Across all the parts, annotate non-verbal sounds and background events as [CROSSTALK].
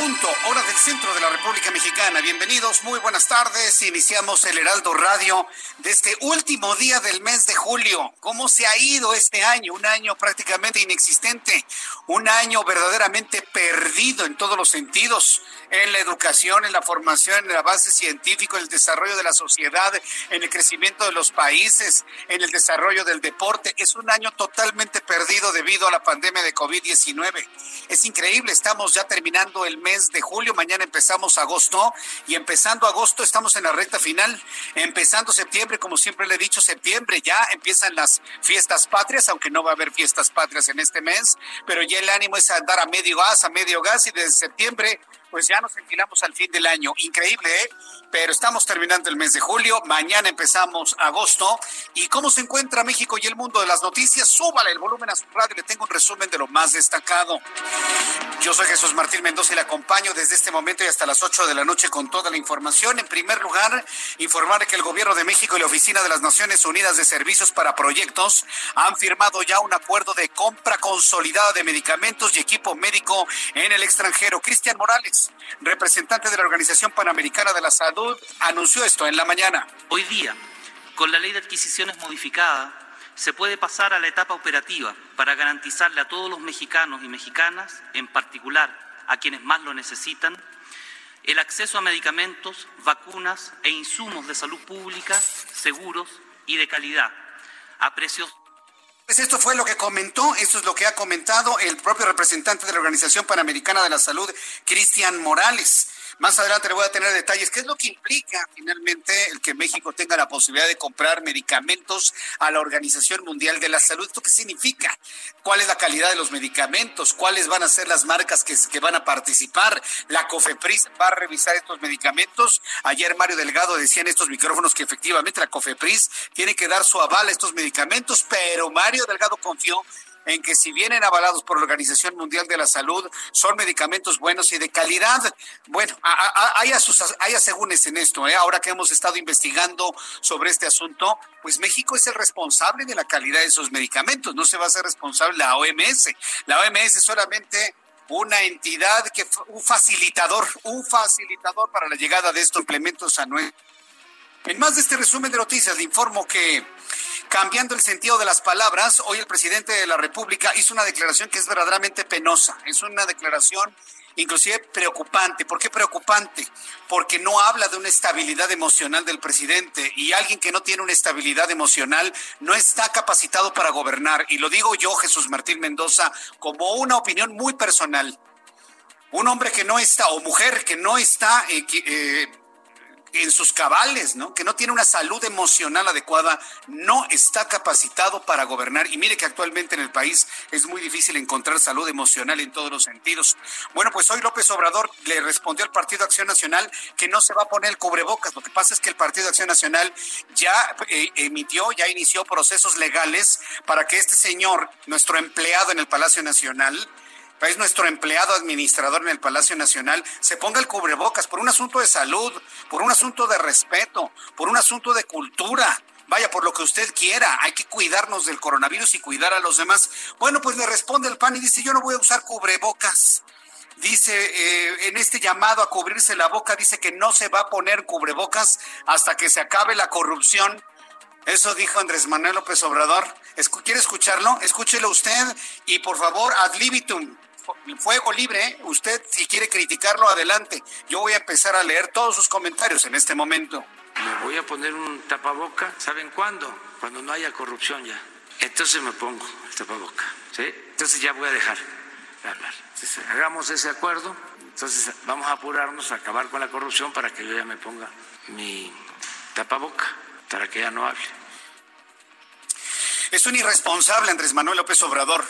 Punto, hora del centro de la República Mexicana. Bienvenidos, muy buenas tardes. Iniciamos el Heraldo Radio de este último día del mes de julio. ¿Cómo se ha ido este año? Un año prácticamente inexistente, un año verdaderamente perdido en todos los sentidos, en la educación, en la formación, en el avance científico, en el desarrollo de la sociedad, en el crecimiento de los países, en el desarrollo del deporte. Es un año totalmente perdido debido a la pandemia de COVID-19. Es increíble, estamos ya terminando el mes de julio, mañana empezamos agosto y empezando agosto estamos en la recta final, empezando septiembre, como siempre le he dicho, septiembre ya empiezan las fiestas patrias, aunque no va a haber fiestas patrias en este mes, pero ya el ánimo es andar a medio gas, a medio gas y desde septiembre pues ya nos enfilamos al fin del año. Increíble, ¿eh? Pero estamos terminando el mes de julio, mañana empezamos agosto. ¿Y cómo se encuentra México y el mundo de las noticias? Súbale el volumen a su radio, le tengo un resumen de lo más destacado. Yo soy Jesús Martín Mendoza y le acompaño desde este momento y hasta las 8 de la noche con toda la información. En primer lugar, informar que el Gobierno de México y la Oficina de las Naciones Unidas de Servicios para Proyectos han firmado ya un acuerdo de compra consolidada de medicamentos y equipo médico en el extranjero. Cristian Morales, representante de la Organización Panamericana de la Salud, anunció esto en la mañana. Hoy día, con la ley de adquisiciones modificada, se puede pasar a la etapa operativa para garantizarle a todos los mexicanos y mexicanas, en particular a quienes más lo necesitan, el acceso a medicamentos, vacunas e insumos de salud pública seguros y de calidad a precios pues esto fue lo que comentó, esto es lo que ha comentado el propio representante de la Organización Panamericana de la Salud, Cristian Morales. Más adelante le voy a tener detalles. ¿Qué es lo que implica finalmente el que México tenga la posibilidad de comprar medicamentos a la Organización Mundial de la Salud? ¿Esto qué significa? ¿Cuál es la calidad de los medicamentos? ¿Cuáles van a ser las marcas que, que van a participar? ¿La COFEPRIS va a revisar estos medicamentos? Ayer Mario Delgado decía en estos micrófonos que efectivamente la COFEPRIS tiene que dar su aval a estos medicamentos, pero Mario Delgado confió en que si vienen avalados por la Organización Mundial de la Salud, son medicamentos buenos y de calidad. Bueno, hay, hay asegúnes en esto, ¿eh? ahora que hemos estado investigando sobre este asunto, pues México es el responsable de la calidad de esos medicamentos, no se va a hacer responsable la OMS. La OMS es solamente una entidad que un facilitador, un facilitador para la llegada de estos implementos a En más de este resumen de noticias, le informo que cambiando el sentido de las palabras, hoy el presidente de la República hizo una declaración que es verdaderamente penosa. Es una declaración inclusive preocupante. ¿Por qué preocupante? Porque no habla de una estabilidad emocional del presidente y alguien que no tiene una estabilidad emocional no está capacitado para gobernar. Y lo digo yo, Jesús Martín Mendoza, como una opinión muy personal. Un hombre que no está, o mujer que no está eh, eh, en sus cabales, ¿no? Que no tiene una salud emocional adecuada, no está capacitado para gobernar. Y mire que actualmente en el país es muy difícil encontrar salud emocional en todos los sentidos. Bueno, pues hoy López Obrador le respondió al Partido Acción Nacional que no se va a poner el cubrebocas. Lo que pasa es que el Partido Acción Nacional ya eh, emitió, ya inició procesos legales para que este señor, nuestro empleado en el Palacio Nacional, es nuestro empleado administrador en el Palacio Nacional, se ponga el cubrebocas por un asunto de salud, por un asunto de respeto, por un asunto de cultura. Vaya, por lo que usted quiera, hay que cuidarnos del coronavirus y cuidar a los demás. Bueno, pues le responde el PAN y dice, yo no voy a usar cubrebocas. dice, eh, en este llamado a cubrirse la boca, dice que no se va a poner cubrebocas hasta que se acabe la corrupción. Eso dijo Andrés Manuel López Obrador. ¿Quiere escucharlo? Escúchelo usted y por favor, ad libitum, fuego libre. ¿eh? Usted, si quiere criticarlo, adelante. Yo voy a empezar a leer todos sus comentarios en este momento. Me voy a poner un tapaboca. ¿Saben cuándo? Cuando no haya corrupción ya. Entonces me pongo el tapaboca. ¿sí? Entonces ya voy a dejar de hablar. hagamos ese acuerdo. Entonces vamos a apurarnos a acabar con la corrupción para que yo ya me ponga mi tapaboca, para que ya no hable. Es un irresponsable Andrés Manuel López Obrador.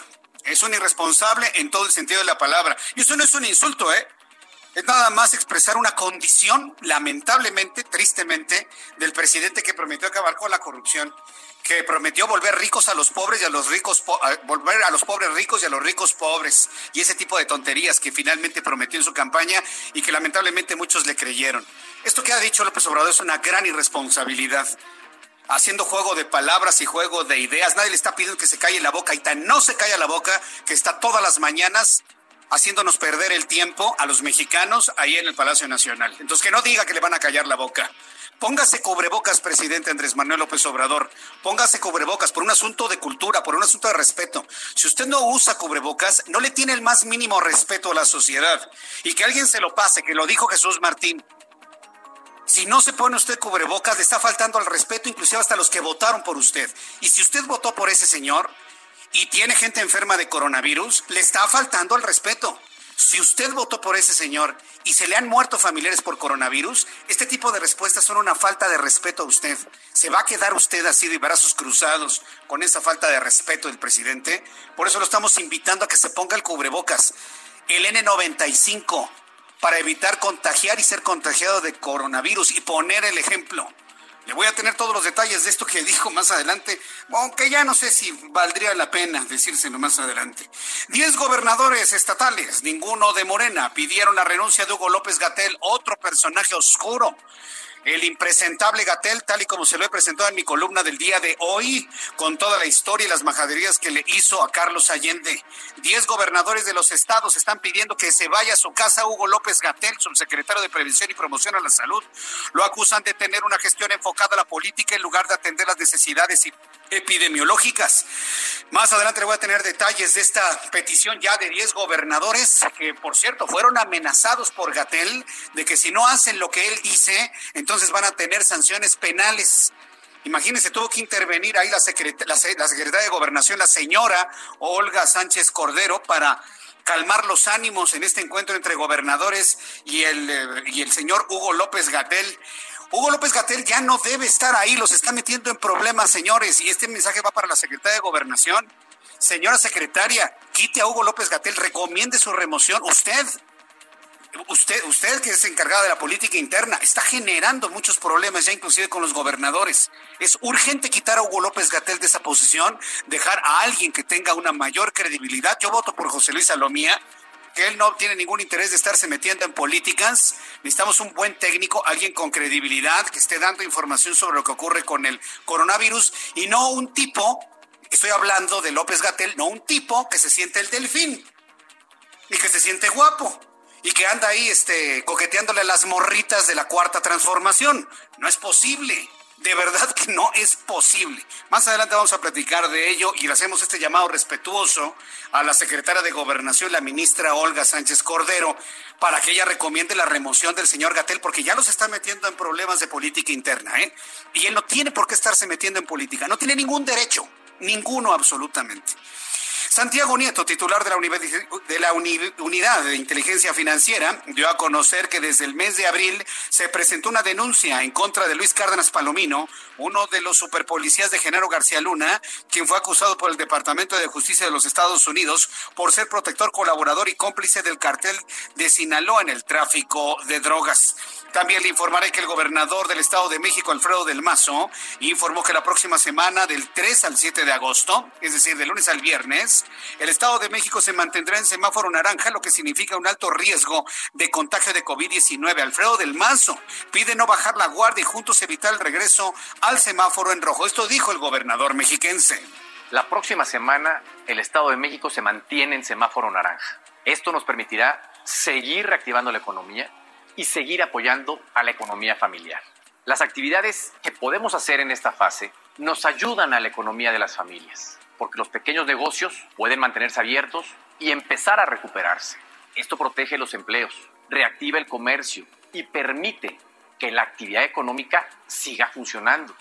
Es un irresponsable en todo el sentido de la palabra. Y eso no es un insulto, ¿eh? Es nada más expresar una condición, lamentablemente, tristemente, del presidente que prometió acabar con la corrupción, que prometió volver ricos a los pobres y a los ricos, volver a los pobres ricos y a los ricos pobres, y ese tipo de tonterías que finalmente prometió en su campaña y que lamentablemente muchos le creyeron. Esto que ha dicho López Obrador es una gran irresponsabilidad haciendo juego de palabras y juego de ideas. Nadie le está pidiendo que se calle la boca y tan no se calla la boca que está todas las mañanas haciéndonos perder el tiempo a los mexicanos ahí en el Palacio Nacional. Entonces que no diga que le van a callar la boca. Póngase cubrebocas, presidente Andrés Manuel López Obrador. Póngase cubrebocas por un asunto de cultura, por un asunto de respeto. Si usted no usa cubrebocas, no le tiene el más mínimo respeto a la sociedad. Y que alguien se lo pase, que lo dijo Jesús Martín, si no se pone usted cubrebocas, le está faltando al respeto, inclusive hasta los que votaron por usted. Y si usted votó por ese señor y tiene gente enferma de coronavirus, le está faltando al respeto. Si usted votó por ese señor y se le han muerto familiares por coronavirus, este tipo de respuestas son una falta de respeto a usted. ¿Se va a quedar usted así de brazos cruzados con esa falta de respeto del presidente? Por eso lo estamos invitando a que se ponga el cubrebocas. El N95 para evitar contagiar y ser contagiado de coronavirus y poner el ejemplo. Le voy a tener todos los detalles de esto que dijo más adelante, aunque ya no sé si valdría la pena decírselo más adelante. Diez gobernadores estatales, ninguno de Morena, pidieron la renuncia de Hugo López Gatel, otro personaje oscuro el impresentable Gatel, tal y como se lo he presentado en mi columna del día de hoy, con toda la historia y las majaderías que le hizo a Carlos Allende. Diez gobernadores de los estados están pidiendo que se vaya a su casa Hugo López Gatel, subsecretario de Prevención y Promoción a la Salud. Lo acusan de tener una gestión enfocada a la política en lugar de atender las necesidades epidemiológicas. Más adelante le voy a tener detalles de esta petición ya de diez gobernadores que, por cierto, fueron amenazados por Gatel de que si no hacen lo que él dice, entonces van a tener sanciones penales. Imagínense, tuvo que intervenir ahí la, la, secretaria de Gobernación, la señora Olga Sánchez Cordero, para calmar los ánimos en este encuentro entre gobernadores y eh, y el señor Hugo López Gatel. Hugo López Gatel ya no debe estar ahí, los está metiendo en problemas, señores, y este mensaje va para la secretaria de Gobernación. Señora secretaria, quite a Hugo López Gatel, recomiende su remoción. Usted, usted, usted que es encargada de la política interna, está generando muchos problemas ya inclusive con los gobernadores. Es urgente quitar a Hugo López Gatel de esa posición, dejar a alguien que tenga una mayor credibilidad. Yo voto por José Luis Salomía, él no tiene ningún interés de estarse metiendo en políticas. Necesitamos un buen técnico, alguien con credibilidad, que esté dando información sobre lo que ocurre con el coronavirus y no un tipo, estoy hablando de López Gatel, no un tipo que se siente el delfín y que se siente guapo y que anda ahí este, coqueteándole las morritas de la cuarta transformación. No es posible. De verdad que no es posible. Más adelante vamos a platicar de ello y le hacemos este llamado respetuoso a la secretaria de Gobernación, la ministra Olga Sánchez Cordero, para que ella recomiende la remoción del señor Gatel, porque ya los está metiendo en problemas de política interna, ¿eh? Y él no tiene por qué estarse metiendo en política, no tiene ningún derecho, ninguno absolutamente. Santiago Nieto, titular de la, Unidad de Inteligencia Financiera, dio a conocer que desde el mes de abril se presentó una denuncia en contra de Luis Cárdenas Palomino, uno de los superpolicías de Genaro García Luna, quien fue acusado por el Departamento de Justicia de los Estados Unidos por ser protector, colaborador y cómplice del cartel de Sinaloa en el tráfico de drogas. También le informaré que el gobernador del Estado de México, Alfredo del Mazo, informó que la próxima semana, del 3 al 7 de agosto, es decir, de lunes al viernes, el Estado de México se mantendrá en semáforo naranja, lo que significa un alto riesgo de contagio de COVID-19. Alfredo del Mazo pide no bajar la guardia y juntos evitar el regreso al semáforo en rojo. Esto dijo el gobernador mexiquense. La próxima semana, el Estado de México se mantiene en semáforo naranja. Esto nos permitirá seguir reactivando la economía y seguir apoyando a la economía familiar. Las actividades que podemos hacer en esta fase nos ayudan a la economía de las familias, porque los pequeños negocios pueden mantenerse abiertos y empezar a recuperarse. Esto protege los empleos, reactiva el comercio y permite que la actividad económica siga funcionando.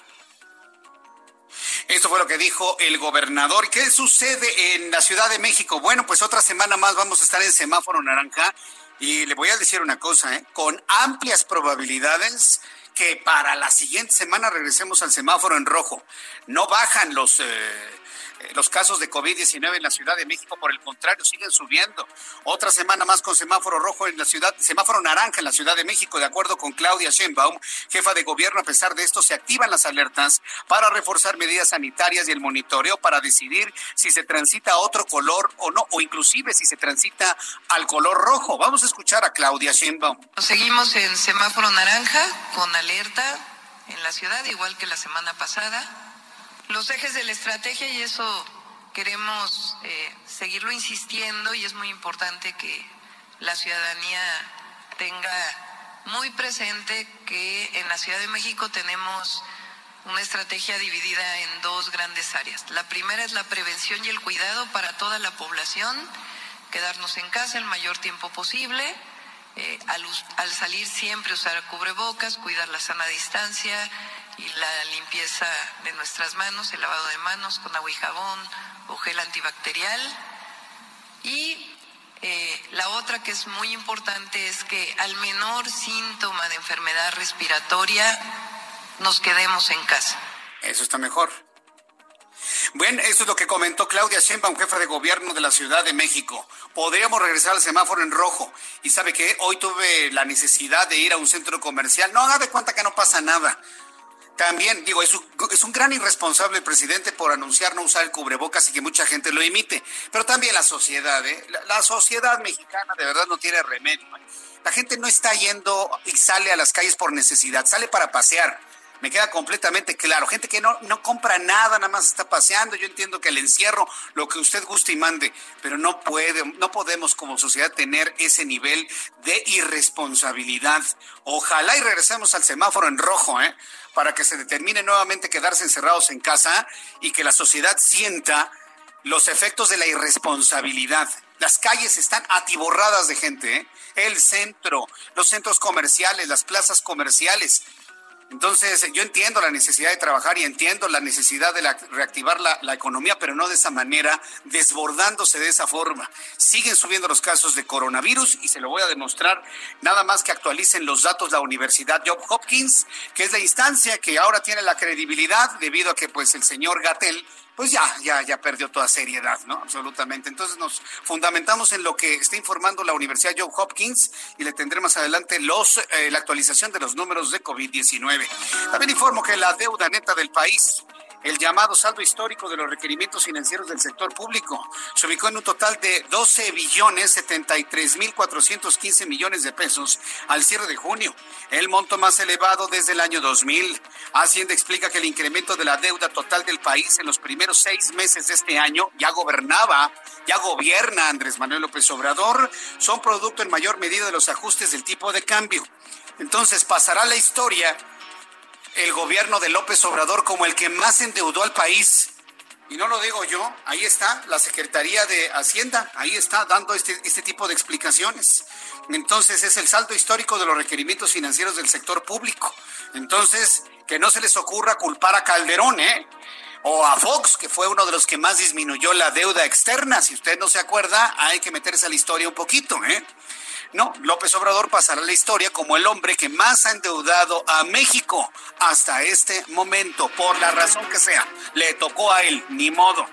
Esto fue lo que dijo el gobernador. ¿Qué sucede en la Ciudad de México? Bueno, pues otra semana más vamos a estar en semáforo naranja y le voy a decir una cosa, ¿eh? con amplias probabilidades que para la siguiente semana regresemos al semáforo en rojo. No bajan los... Eh, los casos de COVID-19 en la Ciudad de México, por el contrario, siguen subiendo. Otra semana más con semáforo rojo en la ciudad, semáforo naranja en la Ciudad de México, de acuerdo con Claudia Sheinbaum, jefa de gobierno. A pesar de esto, se activan las alertas para reforzar medidas sanitarias y el monitoreo para decidir si se transita a otro color o no, o inclusive si se transita al color rojo. Vamos a escuchar a Claudia Sheinbaum. Seguimos en semáforo naranja con alerta en la ciudad, igual que la semana pasada los ejes de la estrategia y eso queremos eh, seguirlo insistiendo y es muy importante que la ciudadanía tenga muy presente que en la Ciudad de México tenemos una estrategia dividida en dos grandes áreas. La primera es la prevención y el cuidado para toda la población, quedarnos en casa el mayor tiempo posible, eh, al, al salir siempre usar cubrebocas, cuidar la sana distancia, la limpieza de nuestras manos, el lavado de manos con agua y jabón o gel antibacterial. Y eh, la otra que es muy importante es que al menor síntoma de enfermedad respiratoria nos quedemos en casa. Eso está mejor. Bueno, eso es lo que comentó Claudia Sheinbaum, jefa de gobierno de la Ciudad de México. Podríamos regresar al semáforo en rojo. Y sabe que hoy tuve la necesidad de ir a un centro comercial. No haga de cuenta que no pasa nada. También, digo, es un, es un gran irresponsable el presidente por anunciar no usar el cubrebocas y que mucha gente lo imite. Pero también la sociedad, ¿eh? La, sociedad mexicana de verdad no tiene remedio. ¿eh? La gente no está yendo y sale a las calles por necesidad, sale para pasear. Me queda completamente claro. Gente que no, no compra nada, nada más está paseando. Yo entiendo que el encierro, lo que usted guste y mande, pero no puede, no podemos como sociedad tener ese nivel de irresponsabilidad. Ojalá y regresemos al semáforo en rojo, ¿eh? Para que se determine nuevamente quedarse encerrados en casa y que la sociedad sienta los efectos de la irresponsabilidad. Las calles están atiborradas de gente, ¿eh? el centro, los centros comerciales, las plazas comerciales, entonces, yo entiendo la necesidad de trabajar y entiendo la necesidad de reactivar la, economía, pero no de esa manera, desbordándose de esa forma. Siguen subiendo los casos de coronavirus y se lo voy a demostrar nada más que actualicen los datos la Universidad Job Hopkins, que es la instancia que ahora tiene la credibilidad debido a que pues el señor Gatel pues ya, ya, ya perdió toda seriedad, ¿no? Absolutamente. Entonces nos fundamentamos en lo que está informando la Universidad Joe Hopkins y le tendré más adelante los, eh, la actualización de los números de COVID-19. También informo que la deuda neta del país el llamado saldo histórico de los requerimientos financieros del sector público. Se ubicó en un total de 12 billones 73 mil 415 millones de pesos al cierre de junio, el monto más elevado desde el año 2000. Hacienda explica que el incremento de la deuda total del país en los primeros seis meses de este año ya gobernaba, ya gobierna Andrés Manuel López Obrador, son producto en mayor medida de los ajustes del tipo de cambio. Entonces pasará la historia el gobierno de López Obrador como el que más endeudó al país. Y no lo digo yo, ahí está la Secretaría de Hacienda, ahí está dando este, este tipo de explicaciones. Entonces es el saldo histórico de los requerimientos financieros del sector público. Entonces, que no se les ocurra culpar a Calderón, ¿eh? O a Fox, que fue uno de los que más disminuyó la deuda externa. Si usted no se acuerda, hay que meterse a la historia un poquito, ¿eh? No, López Obrador pasará la historia como el hombre que más ha endeudado a México hasta este momento, por la razón que sea. Le tocó a él, ni modo.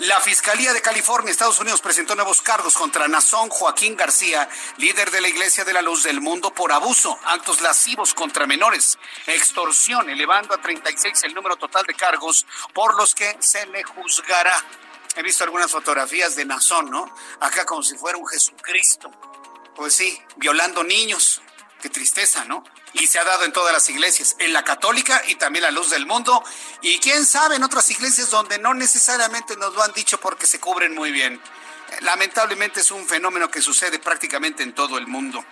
La Fiscalía de California, Estados Unidos, presentó nuevos cargos contra Nazón Joaquín García, líder de la Iglesia de la Luz del Mundo, por abuso, actos lascivos contra menores, extorsión, elevando a 36 el número total de cargos por los que se le juzgará. He visto algunas fotografías de Nazón, ¿no? Acá como si fuera un Jesucristo pues sí, violando niños. Qué tristeza, ¿no? Y se ha dado en todas las iglesias, en la católica y también la luz del mundo. Y quién sabe en otras iglesias donde no necesariamente nos lo han dicho porque se cubren muy bien. Lamentablemente es un fenómeno que sucede prácticamente en todo el mundo.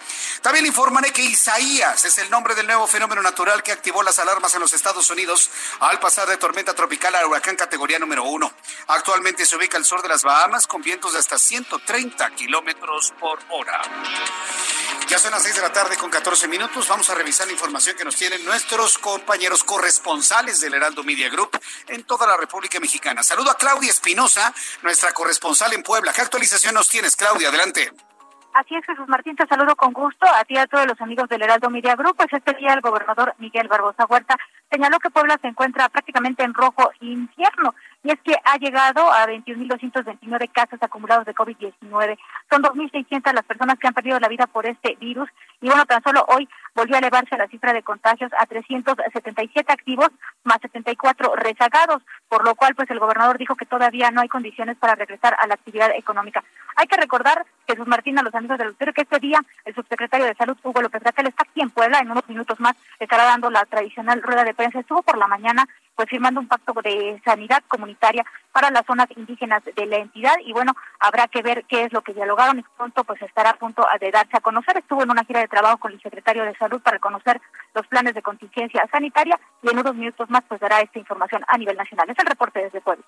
También informaré que Isaías es el nombre del nuevo fenómeno natural que activó las alarmas en los Estados Unidos al pasar de tormenta tropical a huracán categoría número uno. Actualmente se ubica al sur de las Bahamas con vientos de hasta 130 kilómetros por hora. Ya son las 6 de la tarde con 14 minutos. Vamos a revisar la información que nos tienen nuestros compañeros corresponsales del Heraldo Media Group en toda la República Mexicana. Saludo a Claudia Espinosa, nuestra corresponsal en Puebla. ¿Qué actualización nos tienes, Claudia? Adelante. Así es, Jesús Martín, te saludo con gusto a ti a todos los amigos del Heraldo Media Group. Pues este día el gobernador Miguel Barbosa Huerta señaló que Puebla se encuentra prácticamente en rojo infierno y es que ha llegado a 21.229 casos acumulados de COVID-19. Son 2.600 las personas que han perdido la vida por este virus y bueno, tan solo hoy volvió a elevarse la cifra de contagios a 377 activos más 74 rezagados, por lo cual pues el gobernador dijo que todavía no hay condiciones para regresar a la actividad económica. Hay que recordar, Jesús Martín, a los amigos del auditorio, que este día el subsecretario de Salud, Hugo López Gatel, está aquí en Puebla, en unos minutos más estará dando la tradicional rueda de prensa. Estuvo por la mañana pues firmando un pacto de sanidad comunitaria para las zonas indígenas de la entidad y bueno, habrá que ver qué es lo que dialogaron y pronto pues estará a punto de darse a conocer. Estuvo en una gira de trabajo con el secretario de Salud para conocer los planes de contingencia sanitaria y en unos minutos más pues dará esta información a nivel nacional. Es el reporte desde Puebla.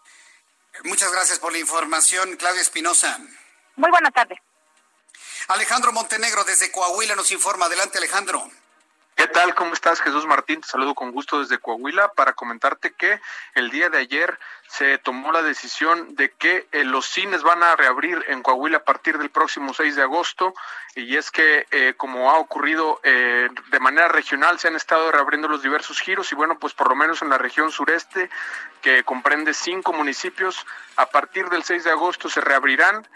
Muchas gracias por la información, Claudia Espinosa. Muy buena tarde. Alejandro Montenegro desde Coahuila nos informa. Adelante, Alejandro. ¿Qué tal? ¿Cómo estás, Jesús Martín? Te saludo con gusto desde Coahuila para comentarte que el día de ayer se tomó la decisión de que eh, los cines van a reabrir en Coahuila a partir del próximo 6 de agosto y es que eh, como ha ocurrido eh, de manera regional se han estado reabriendo los diversos giros y bueno pues por lo menos en la región sureste que comprende cinco municipios a partir del 6 de agosto se reabrirán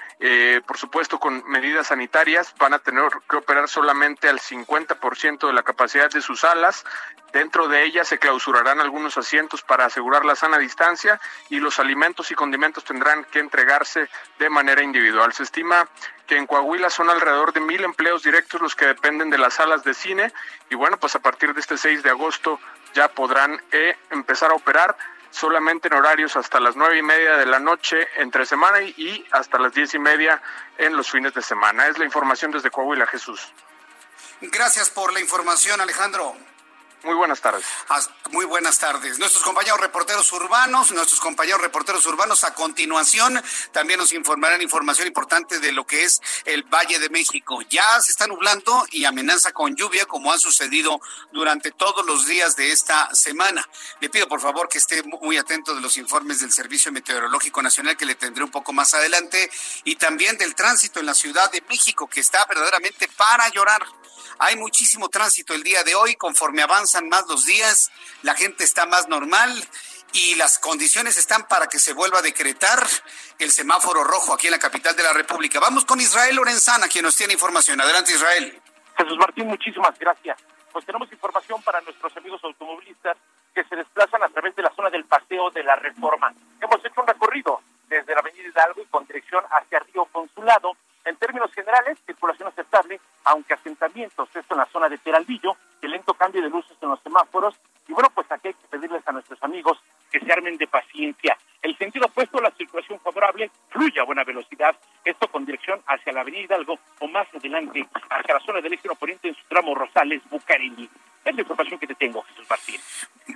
por supuesto con medidas sanitarias van a tener que operar solamente al 50% de la capacidad de sus salas dentro de ellas se clausurarán algunos asientos para asegurar la sana distancia y los alimentos y condimentos tendrán que entregarse de manera individual. Se estima que en Coahuila son alrededor de mil empleos directos los que dependen de las salas de cine y bueno, pues a partir de este 6 de agosto ya podrán eh, empezar a operar solamente en horarios hasta las nueve y media de la noche entre semana y hasta las diez y media en los fines de semana. Es la información desde Coahuila, Jesús. Gracias por la información, Alejandro. Muy buenas tardes. Muy buenas tardes. Nuestros compañeros reporteros urbanos, nuestros compañeros reporteros urbanos a continuación también nos informarán información importante de lo que es el Valle de México. Ya se está nublando y amenaza con lluvia como ha sucedido durante todos los días de esta semana. Le pido por favor que esté muy atento de los informes del Servicio Meteorológico Nacional que le tendré un poco más adelante y también del tránsito en la Ciudad de México que está verdaderamente para llorar. Hay muchísimo tránsito el día de hoy, conforme avanzan más los días, la gente está más normal y las condiciones están para que se vuelva a decretar el semáforo rojo aquí en la capital de la República. Vamos con Israel Lorenzana, quien nos tiene información. Adelante, Israel. Jesús Martín, muchísimas gracias. Pues tenemos información para nuestros amigos automovilistas que se desplazan a través de la zona del Paseo de la Reforma. Hemos hecho un recorrido desde la Avenida Hidalgo y con dirección hacia Río Consulado en términos generales, circulación aceptable, aunque asentamientos, esto en la zona de Peralvillo, el lento cambio de luces en los semáforos, y bueno, pues aquí hay que pedirles a nuestros amigos que se armen de paciencia. El sentido opuesto, la circulación favorable, fluye a buena velocidad, esto con dirección hacia la avenida Hidalgo o más adelante hacia la zona del este poniente en su tramo Rosales, Bucareli. Es la información que te tengo, Jesús Martín.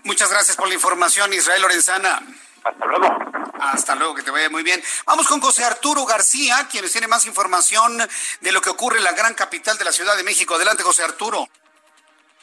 Muchas gracias por la información, Israel Lorenzana. Hasta luego. Hasta luego, que te vaya muy bien. Vamos con José Arturo García, quien tiene más información de lo que ocurre en la gran capital de la Ciudad de México. Adelante, José Arturo.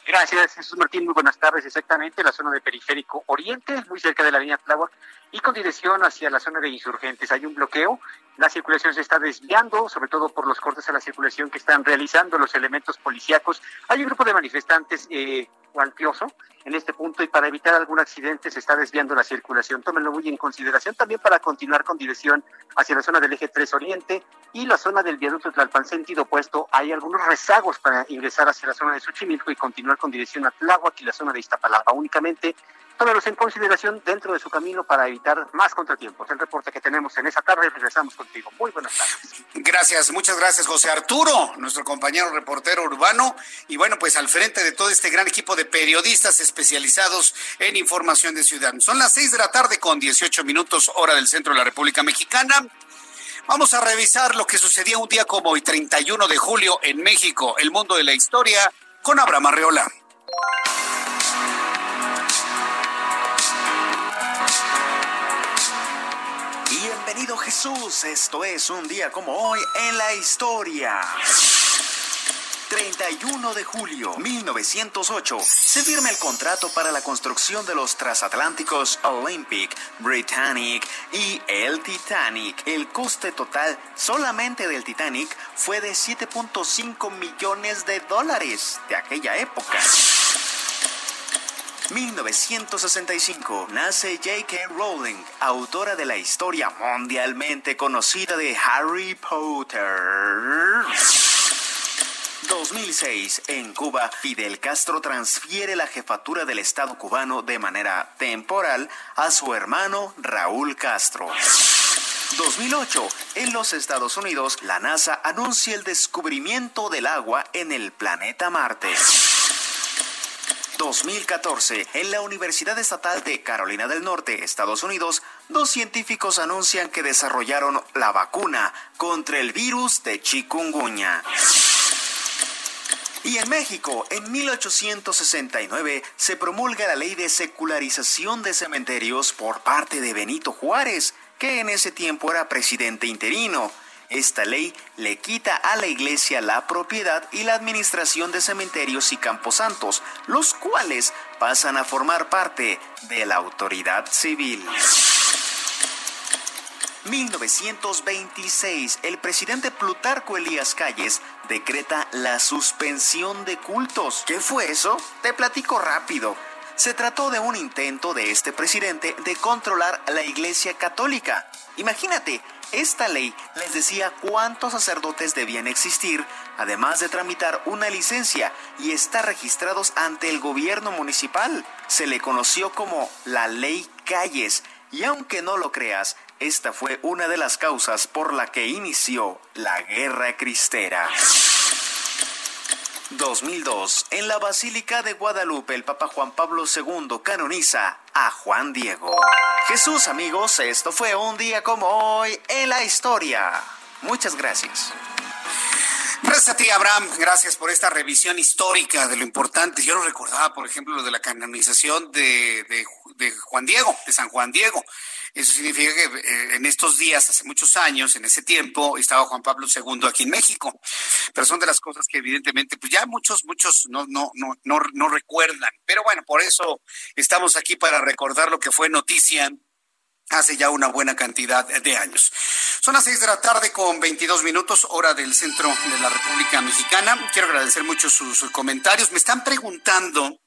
Gracias, Jesús Martín. Muy buenas tardes. Exactamente, la zona de Periférico Oriente, muy cerca de la línea Tláhuac, y con dirección hacia la zona de insurgentes. Hay un bloqueo, la circulación se está desviando, sobre todo por los cortes a la circulación que están realizando los elementos policíacos. Hay un grupo de manifestantes eh, cuantioso en este punto y para evitar algún accidente se está desviando la circulación. Tómenlo muy en consideración también para continuar con dirección hacia la zona del eje 3 Oriente y la zona del viaducto Tlalpan sentido opuesto. Hay algunos rezagos para ingresar hacia la zona de Xochimilco y continuar con dirección a Tláhuac y la zona de Iztapalapa. Únicamente tómenlos en consideración dentro de su camino para evitar más contratiempos. El reporte que tenemos en esa tarde, regresamos contigo. Muy buenas tardes. Gracias, muchas gracias, José Arturo, nuestro compañero reportero urbano. Y bueno, pues al frente de todo este gran equipo de periodistas especializados en información de ciudad. Son las seis de la tarde con 18 minutos, hora del centro de la República Mexicana. Vamos a revisar lo que sucedió un día como hoy, 31 de julio, en México, el mundo de la historia, con Abraham Arreola. Bienvenido Jesús, esto es un día como hoy en la historia. 31 de julio 1908 se firma el contrato para la construcción de los transatlánticos Olympic, Britannic y el Titanic. El coste total solamente del Titanic fue de 7.5 millones de dólares de aquella época. 1965 nace J.K. Rowling, autora de la historia mundialmente conocida de Harry Potter. 2006, en Cuba, Fidel Castro transfiere la jefatura del Estado cubano de manera temporal a su hermano Raúl Castro. 2008, en los Estados Unidos, la NASA anuncia el descubrimiento del agua en el planeta Marte. 2014, en la Universidad Estatal de Carolina del Norte, Estados Unidos, dos científicos anuncian que desarrollaron la vacuna contra el virus de chikungunya. Y en México, en 1869, se promulga la ley de secularización de cementerios por parte de Benito Juárez, que en ese tiempo era presidente interino. Esta ley le quita a la iglesia la propiedad y la administración de cementerios y camposantos, los cuales pasan a formar parte de la autoridad civil. 1926, el presidente Plutarco Elías Calles decreta la suspensión de cultos. ¿Qué fue eso? Te platico rápido. Se trató de un intento de este presidente de controlar la Iglesia Católica. Imagínate, esta ley les decía cuántos sacerdotes debían existir, además de tramitar una licencia y estar registrados ante el gobierno municipal. Se le conoció como la Ley Calles, y aunque no lo creas, esta fue una de las causas por la que inició la Guerra Cristera. 2002. En la Basílica de Guadalupe, el Papa Juan Pablo II canoniza a Juan Diego. Jesús, amigos, esto fue un día como hoy en la historia. Muchas gracias. Gracias a ti, Abraham. Gracias por esta revisión histórica de lo importante. Yo no recordaba, por ejemplo, lo de la canonización de, de, de Juan Diego, de San Juan Diego. Eso significa que eh, en estos días, hace muchos años, en ese tiempo, estaba Juan Pablo II aquí en México. Pero son de las cosas que evidentemente, pues ya muchos, muchos no, no, no, no, no recuerdan. Pero bueno, por eso estamos aquí para recordar lo que fue noticia hace ya una buena cantidad de años. Son las seis de la tarde con 22 minutos, hora del centro de la República Mexicana. Quiero agradecer mucho sus, comentarios. Me están preguntando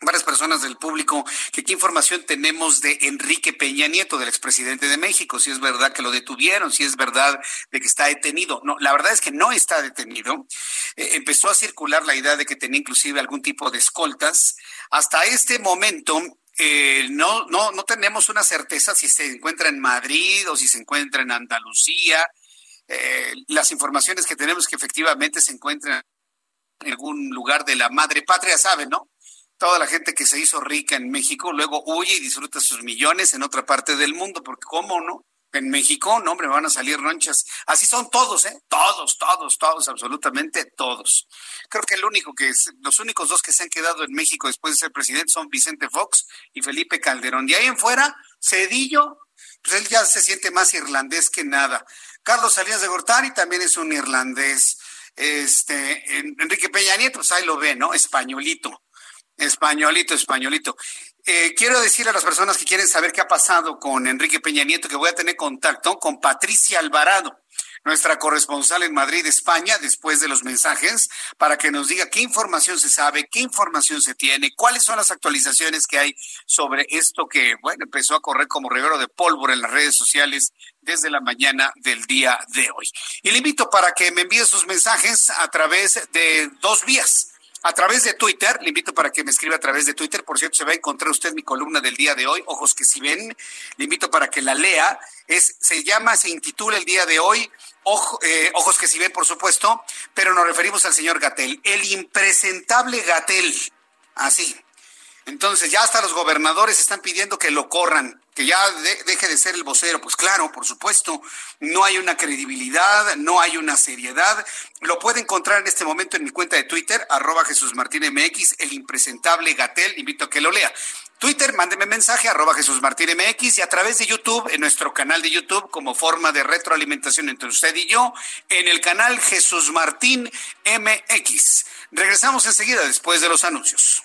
varias personas del público que qué información tenemos de Enrique Peña Nieto, del expresidente de México, si es verdad que lo detuvieron, si es verdad de que está detenido. No, la verdad es que no está detenido. Eh, empezó a circular la idea de que tenía inclusive algún tipo de escoltas. Hasta este momento, eh, no, no, no tenemos una certeza si se encuentra en Madrid o si se encuentra en Andalucía. Eh, las informaciones que tenemos que efectivamente se encuentra en algún lugar de la madre patria, saben, ¿no? Toda la gente que se hizo rica en México luego huye y disfruta sus millones en otra parte del mundo, porque ¿cómo no? En México, no, hombre, van a salir ronchas. Así son todos, ¿eh? Todos, todos, todos, absolutamente todos. Creo que el único que es, los únicos dos que se han quedado en México después de ser presidente son Vicente Fox y Felipe Calderón. De ahí en fuera, Cedillo, pues él ya se siente más irlandés que nada. Carlos Salinas de Gortari también es un irlandés. Este, Enrique Peña Nieto, pues ahí lo ve, ¿no? Españolito. Españolito, españolito. Eh, quiero decirle a las personas que quieren saber qué ha pasado con Enrique Peña Nieto que voy a tener contacto con Patricia Alvarado, nuestra corresponsal en Madrid, España, después de los mensajes, para que nos diga qué información se sabe, qué información se tiene, cuáles son las actualizaciones que hay sobre esto que, bueno, empezó a correr como reguero de pólvora en las redes sociales desde la mañana del día de hoy. Y le invito para que me envíe sus mensajes a través de dos vías a través de Twitter, le invito para que me escriba a través de Twitter, por cierto, se va a encontrar usted mi columna del día de hoy, Ojos que si ven, le invito para que la lea, es, se llama, se intitula el día de hoy, eh, Ojos que si ven, por supuesto, pero nos referimos al señor Gatel, el impresentable Gatel, así. Entonces ya hasta los gobernadores están pidiendo que lo corran, que ya deje de ser el vocero. Pues claro, por supuesto, no hay una credibilidad, no hay una seriedad. Lo puede encontrar en este momento en mi cuenta de Twitter, arroba Jesús Martín el impresentable Gatel, invito a que lo lea. Twitter, mándeme mensaje, arroba Jesús Martín y a través de YouTube, en nuestro canal de YouTube, como forma de retroalimentación entre usted y yo, en el canal Jesús Martín MX. Regresamos enseguida después de los anuncios.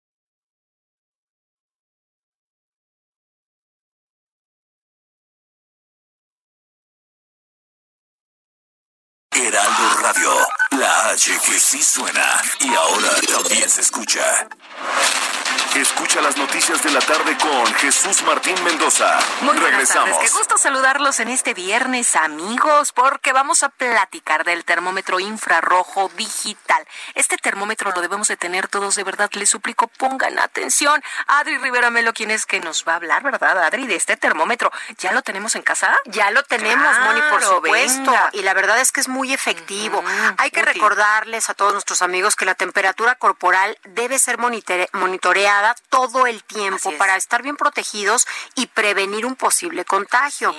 H que sí suena y ahora también se escucha. Escucha las noticias de la tarde con Jesús Martín Mendoza. Muy buenas Regresamos. tardes. Qué gusto saludarlos en este viernes, amigos, porque vamos a platicar del termómetro infrarrojo digital. Este termómetro lo debemos de tener todos, de verdad, les suplico, pongan atención. Adri Rivera Melo, quien es que nos va a hablar, ¿verdad, Adri, de este termómetro? ¿Ya lo tenemos en casa? Ya lo tenemos, Moni, por Claro, supuesto. venga. Y la verdad es que es muy efectivo. Hay que útil. recordarles a todos nuestros amigos que la temperatura corporal debe ser monitore- monitoreada todo el tiempo para estar bien protegidos y prevenir un posible contagio.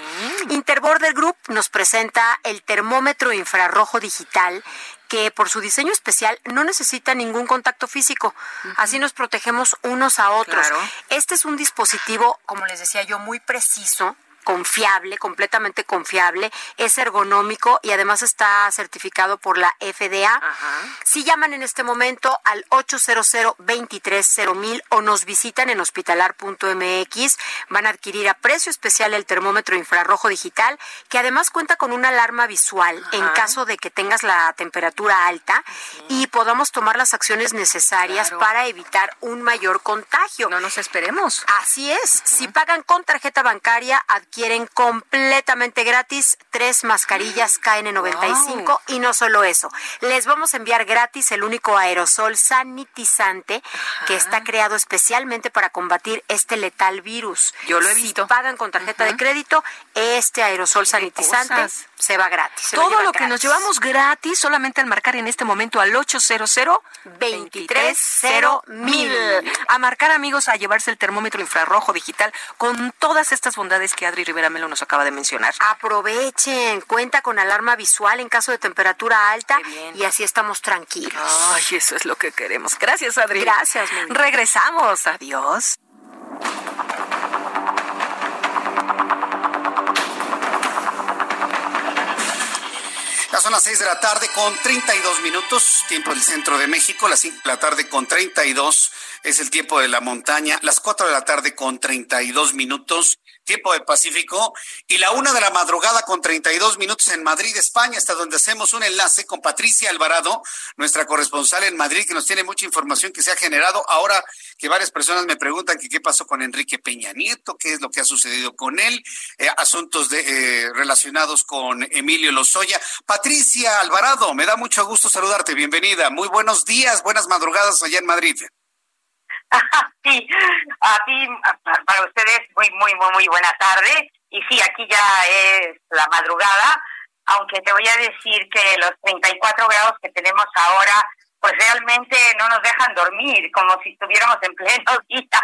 Interborder Group nos presenta el termómetro infrarrojo digital que por su diseño especial no necesita ningún contacto físico. Así nos protegemos unos a otros. Claro. Este es un dispositivo, como les decía yo, muy preciso confiable, completamente confiable, es ergonómico y además está certificado por la FDA. Si llaman en este momento al 800 230 o nos visitan en hospitalar.mx, van a adquirir a precio especial el termómetro infrarrojo digital, que además cuenta con una alarma visual en caso de que tengas la temperatura alta y podamos tomar las acciones necesarias Claro. para evitar un mayor contagio. No nos esperemos. Así es. Si pagan con tarjeta bancaria, adquieren completamente gratis tres mascarillas KN95 Wow. y no solo eso. Les vamos a enviar gratis el único aerosol sanitizante que está creado especialmente para combatir este letal virus. Yo lo he si visto. pagan con tarjeta de crédito, este aerosol sanitizante cosas. se va gratis. se Todo lo que nos llevamos gratis solamente al marcar en este momento al 800 230 mil. A marcar amigos a llevarse el termómetro infrarrojo digital con todas estas bondades que Adri Rivera Melo nos acaba de mencionar. Aprovechen, cuenta con alarma visual en caso de temperatura alta y así estamos tranquilos. Ay, eso es lo que queremos. Gracias, Adri. Gracias, Moni. Regresamos. Adiós. Ya son las 6 de la tarde con 32 minutos, tiempo del centro de México, las 5 de la tarde con 32 es el tiempo de la montaña, las 4 de la tarde con 32 minutos, tiempo del Pacífico, y la 1 de la madrugada con 32 minutos en Madrid, España, hasta donde hacemos un enlace con Patricia Alvarado, nuestra corresponsal en Madrid, que nos tiene mucha información que se ha generado. Ahora que varias personas me preguntan que qué pasó con Enrique Peña Nieto, qué es lo que ha sucedido con él, eh, asuntos de, eh, relacionados con Emilio Lozoya. Patricia Alvarado, me da mucho gusto saludarte, bienvenida. Muy buenos días, buenas madrugadas allá en Madrid. [LAUGHS] Sí, a ti, a- para ustedes, muy, muy, muy, muy buena tarde. Y sí, aquí ya es la madrugada, aunque te voy a decir que los 34 grados que tenemos ahora, pues realmente no nos dejan dormir, como si estuviéramos en pleno [LAUGHS] día.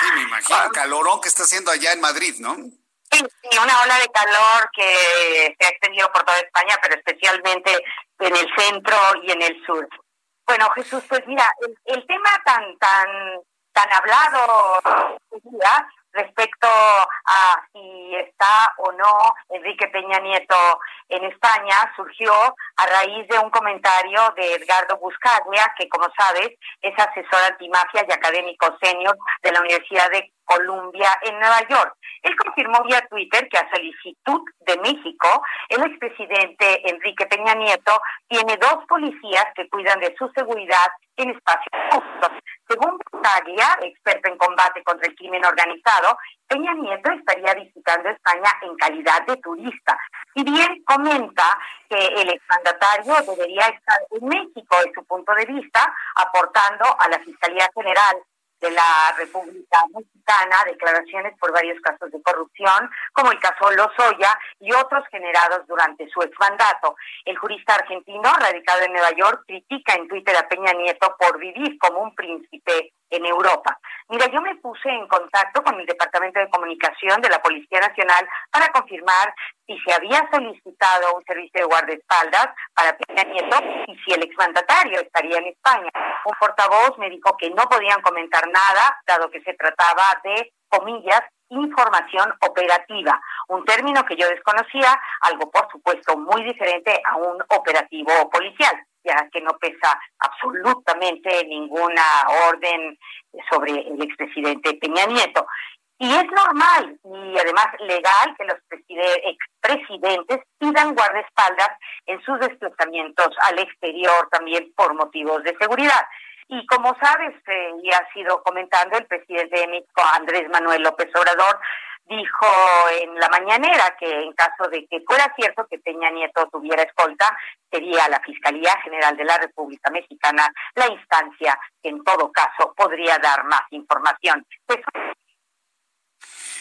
Sí, me imagino, el calorón que está haciendo allá en Madrid, ¿no? Sí, sí, una ola de calor que se ha extendido por toda España, pero especialmente en el centro y en el sur. Bueno, Jesús, pues mira, el, tema tan tan tan hablado respecto a si está o no Enrique Peña Nieto en España surgió a raíz de un comentario de Edgardo Buscaglia, que como sabes es asesor antimafia y académico senior de la Universidad de Columbia en Nueva York. Él confirmó vía Twitter que a solicitud de México, el expresidente Enrique Peña Nieto tiene dos policías que cuidan de su seguridad en espacios públicos. Según Buscaglia, experto en combate contra el crimen organizado, Peña Nieto estaría visitando España en calidad de turista. Y bien comenta que el exmandatario debería estar en México, en su punto de vista, aportando a la Fiscalía General de la República Mexicana declaraciones por varios casos de corrupción, como el caso Lozoya y otros generados durante su exmandato. El jurista argentino, radicado en Nueva York, critica en Twitter a Peña Nieto por vivir como un príncipe en Europa. Mira, yo me puse en contacto con el Departamento de Comunicación de la Policía Nacional para confirmar si se había solicitado un servicio de guardaespaldas para Peña Nieto y si el exmandatario estaría en España. Un portavoz me dijo que no podían comentar nada, dado que se trataba de, comillas, información operativa, un término que yo desconocía, algo por supuesto muy diferente a un operativo policial ya que no pesa absolutamente ninguna orden sobre el expresidente Peña Nieto. Y es normal y además legal que los expresidentes pidan guardaespaldas en sus desplazamientos al exterior también por motivos de seguridad. Y como sabes, eh, y ha sido comentando el presidente de México, Andrés Manuel López Obrador, dijo en la mañanera que en caso de que fuera cierto que Peña Nieto tuviera escolta, sería la Fiscalía General de la República Mexicana la instancia que en todo caso podría dar más información.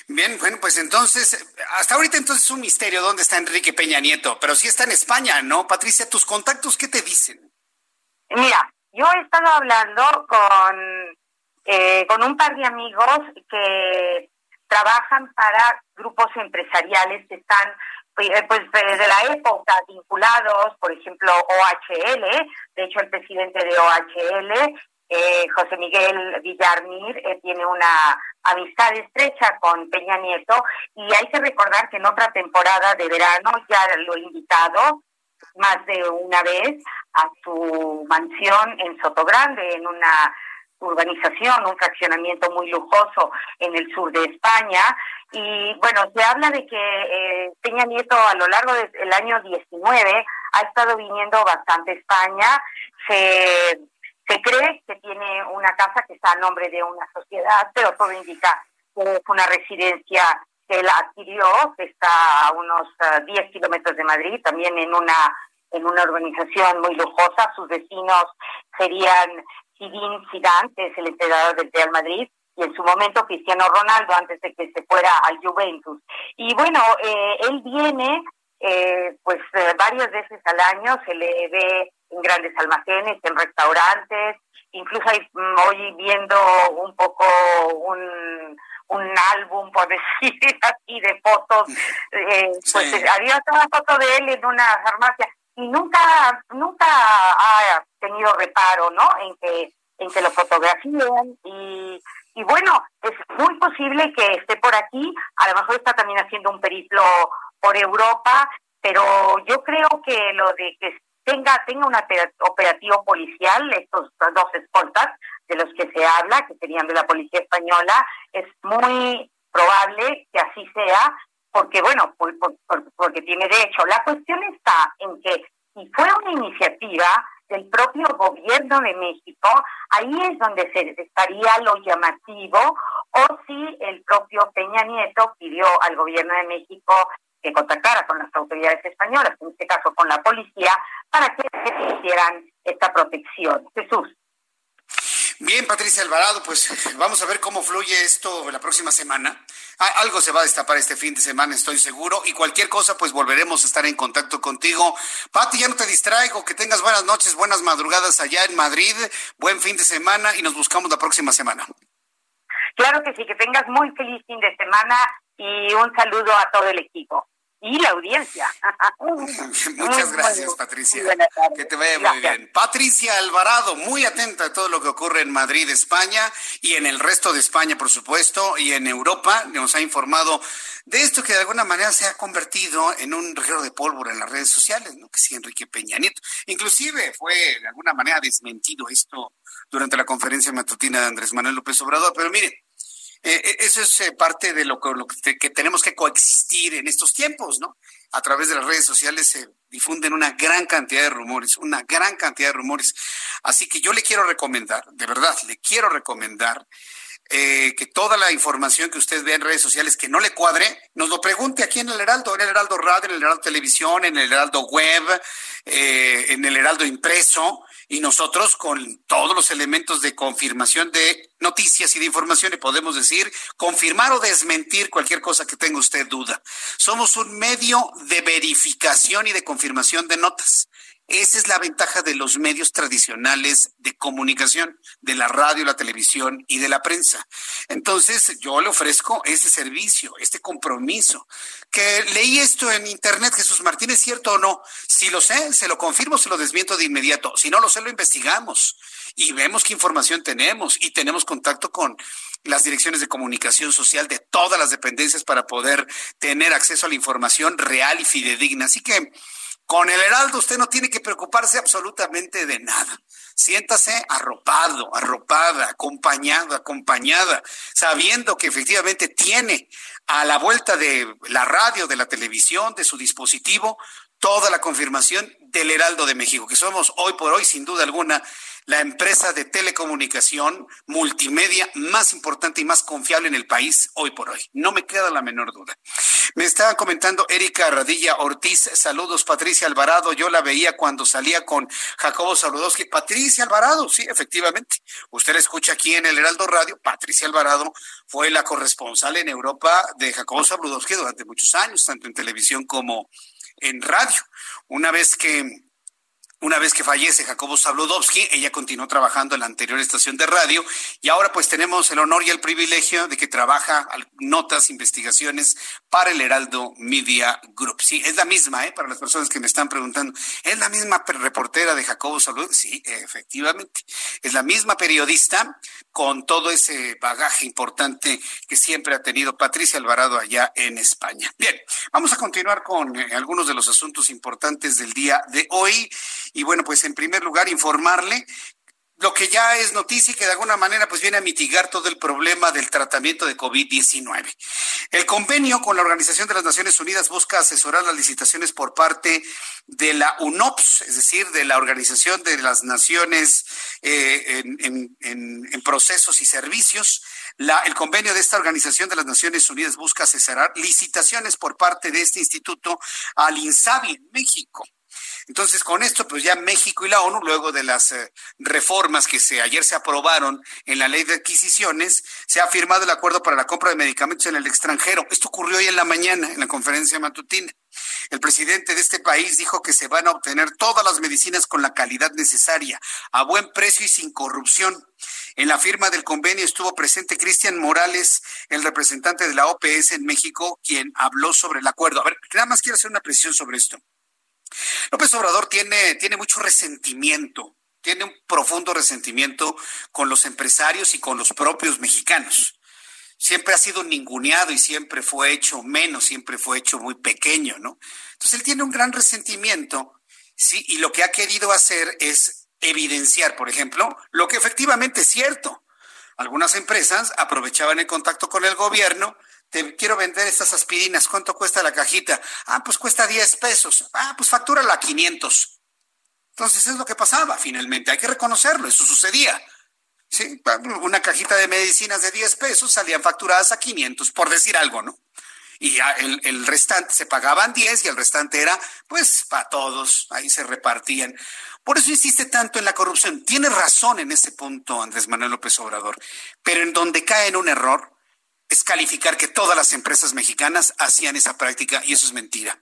Bien, bueno, pues entonces, hasta ahorita entonces es un misterio dónde está Enrique Peña Nieto, pero sí está en España, ¿no? Patricia, ¿tus contactos qué te dicen? Mira, yo he estado hablando con, eh, con un par de amigos que trabajan para grupos empresariales que están eh, pues desde la época vinculados, por ejemplo, OHL, de hecho el presidente de OHL, eh, José Miguel Villarmir, eh, tiene una amistad estrecha con Peña Nieto y hay que recordar que en otra temporada de verano ya lo he invitado más de una vez a su mansión en Sotogrande, en una urbanización, un fraccionamiento muy lujoso en el sur de España. Y bueno, se habla de que eh, Peña Nieto a lo largo del año 19 ha estado viniendo bastante a España. Se, se cree que tiene una casa que está a nombre de una sociedad, pero todo indica es una residencia que él adquirió, que está a unos 10 eh, kilómetros de Madrid, también en una en una urbanización muy lujosa. Sus vecinos serían Zinedine Zidane, que es el entrenador del Real Madrid, y en su momento Cristiano Ronaldo antes de que se fuera al Juventus. Y bueno, eh, él viene eh, pues eh, varias veces al año, se le ve en grandes almacenes, en restaurantes, incluso mm, hoy viendo un poco un, un álbum, por [LAUGHS] decir así, de fotos, pues había una foto de él en una farmacia y nunca nunca ha tenido reparo no en que en que lo fotografíen y y bueno es muy posible que esté por aquí a lo mejor está también haciendo un periplo por Europa pero yo creo que lo de que tenga tenga un operativo policial estos dos escoltas de los que se habla que serían de la policía española es muy probable que así sea porque bueno, porque tiene derecho. La cuestión está en que si fue una iniciativa del propio gobierno de México, ahí es donde se estaría lo llamativo, o si el propio Peña Nieto pidió al gobierno de México que contactara con las autoridades españolas, en este caso con la policía, para que se hicieran esta protección. Jesús. Bien, Patricia Alvarado, pues vamos a ver cómo fluye esto la próxima semana. Algo se va a destapar este fin de semana, estoy seguro. Y cualquier cosa, pues volveremos a estar en contacto contigo. Pati, ya no te distraigo. Que tengas buenas noches, buenas madrugadas allá en Madrid. Buen fin de semana y nos buscamos la próxima semana. Claro que sí, que tengas muy feliz fin de semana y un saludo a todo el equipo y la audiencia. [LAUGHS] Muchas gracias, Patricia. Que te vaya muy bien. Patricia Alvarado, muy atenta a todo lo que ocurre en Madrid, España, y en el resto de España, por supuesto, y en Europa. Nos ha informado de esto que de alguna manera se ha convertido en un reguero de pólvora en las redes sociales, ¿no? Que sí, Enrique Peña Nieto. Inclusive fue de alguna manera desmentido esto durante la conferencia matutina de Andrés Manuel López Obrador. Pero mire, eh, eh, eso es eh, parte de lo, que, que, tenemos que coexistir en estos tiempos, ¿no? A través de las redes sociales se difunden una gran cantidad de rumores, una gran cantidad de rumores. Así que yo le quiero recomendar, de verdad, le quiero recomendar eh, que toda la información que usted ve en redes sociales que no le cuadre, nos lo pregunte aquí en el Heraldo, en el Heraldo Radio, en el Heraldo Televisión, en el Heraldo Web, en el Heraldo Impreso, y nosotros con todos los elementos de confirmación de noticias y de información le podemos decir, confirmar o desmentir cualquier cosa que tenga usted duda. Somos un medio de verificación y de confirmación de notas. Esa es la ventaja de los medios tradicionales de comunicación, de la radio, la televisión y de la prensa. Entonces, yo le ofrezco ese servicio, este compromiso. Que leí esto en internet, Jesús Martínez, ¿cierto o no? Si lo sé, se lo confirmo, se lo desmiento de inmediato. Si no lo sé, lo investigamos y vemos qué información tenemos y tenemos contacto con las direcciones de comunicación social de todas las dependencias para poder tener acceso a la información real y fidedigna. Así que con el Heraldo usted no tiene que preocuparse absolutamente de nada. Siéntase arropado, arropada, acompañado, acompañada, sabiendo que efectivamente tiene a la vuelta de la radio, de la televisión, de su dispositivo, toda la confirmación del Heraldo de México, que somos hoy por hoy, sin duda alguna, la empresa de telecomunicación multimedia más importante y más confiable en el país hoy por hoy. No me queda la menor duda. Me estaba comentando Erika Radilla Ortiz. Saludos, Patricia Alvarado. Yo la veía cuando salía con Jacobo Saludowski. Patricia Alvarado, sí, efectivamente. Usted la escucha aquí en el Heraldo Radio. Patricia Alvarado fue la corresponsal en Europa de Jacobo Saludowski durante muchos años, tanto en televisión como en radio. Una vez que una vez que fallece Jacobo Zabludowski, ella continuó trabajando en la anterior estación de radio y ahora pues tenemos el honor y el privilegio de que trabaja notas, investigaciones para el Heraldo Media Group. Sí, es la misma, ¿eh? Para las personas que me están preguntando, ¿es la misma reportera de Jacobo Zabludowski? Sí, efectivamente. Es la misma periodista con todo ese bagaje importante que siempre ha tenido Patricia Alvarado allá en España. Bien, vamos a continuar con eh, algunos de los asuntos importantes del día de hoy. Y bueno, pues en primer lugar, informarle lo que ya es noticia y que de alguna manera pues viene a mitigar todo el problema del tratamiento de COVID-19. El convenio con la Organización de las Naciones Unidas busca asesorar las licitaciones por parte de la UNOPS, es decir, de la Organización de las Naciones eh, en, procesos y servicios. el convenio de esta Organización de las Naciones Unidas busca asesorar licitaciones por parte de este instituto al INSABI en México. Entonces, con esto, pues ya México y la ONU, luego de las eh, reformas que se, ayer se aprobaron en la ley de adquisiciones, se ha firmado el acuerdo para la compra de medicamentos en el extranjero. Esto ocurrió hoy en la mañana, en la conferencia matutina. El presidente de este país dijo que se van a obtener todas las medicinas con la calidad necesaria, a buen precio y sin corrupción. En la firma del convenio estuvo presente Cristian Morales, el representante de la OPS en México, quien habló sobre el acuerdo. A ver, nada más quiero hacer una precisión sobre esto. López Obrador tiene, tiene mucho resentimiento, tiene un profundo resentimiento con los empresarios y con los propios mexicanos. Siempre ha sido ninguneado y siempre fue hecho menos, siempre fue hecho muy pequeño, ¿no? Entonces él tiene un gran resentimiento, sí, y lo que ha querido hacer es evidenciar, por ejemplo, lo que efectivamente es cierto. Algunas empresas aprovechaban el contacto con el gobierno te quiero vender estas aspirinas, ¿cuánto cuesta la cajita? Ah, pues cuesta 10 pesos. Ah, pues factúrala a 500. Entonces es lo que pasaba finalmente, hay que reconocerlo, eso sucedía. Sí, una cajita de medicinas de 10 pesos salían facturadas a 500, por decir algo, ¿no? Y el, el restante se pagaban 10 y el restante era, pues, para todos, ahí se repartían. Por eso insiste tanto en la corrupción. Tiene razón en ese punto Andrés Manuel López Obrador, pero en donde cae en un error es calificar que todas las empresas mexicanas hacían esa práctica y eso es mentira.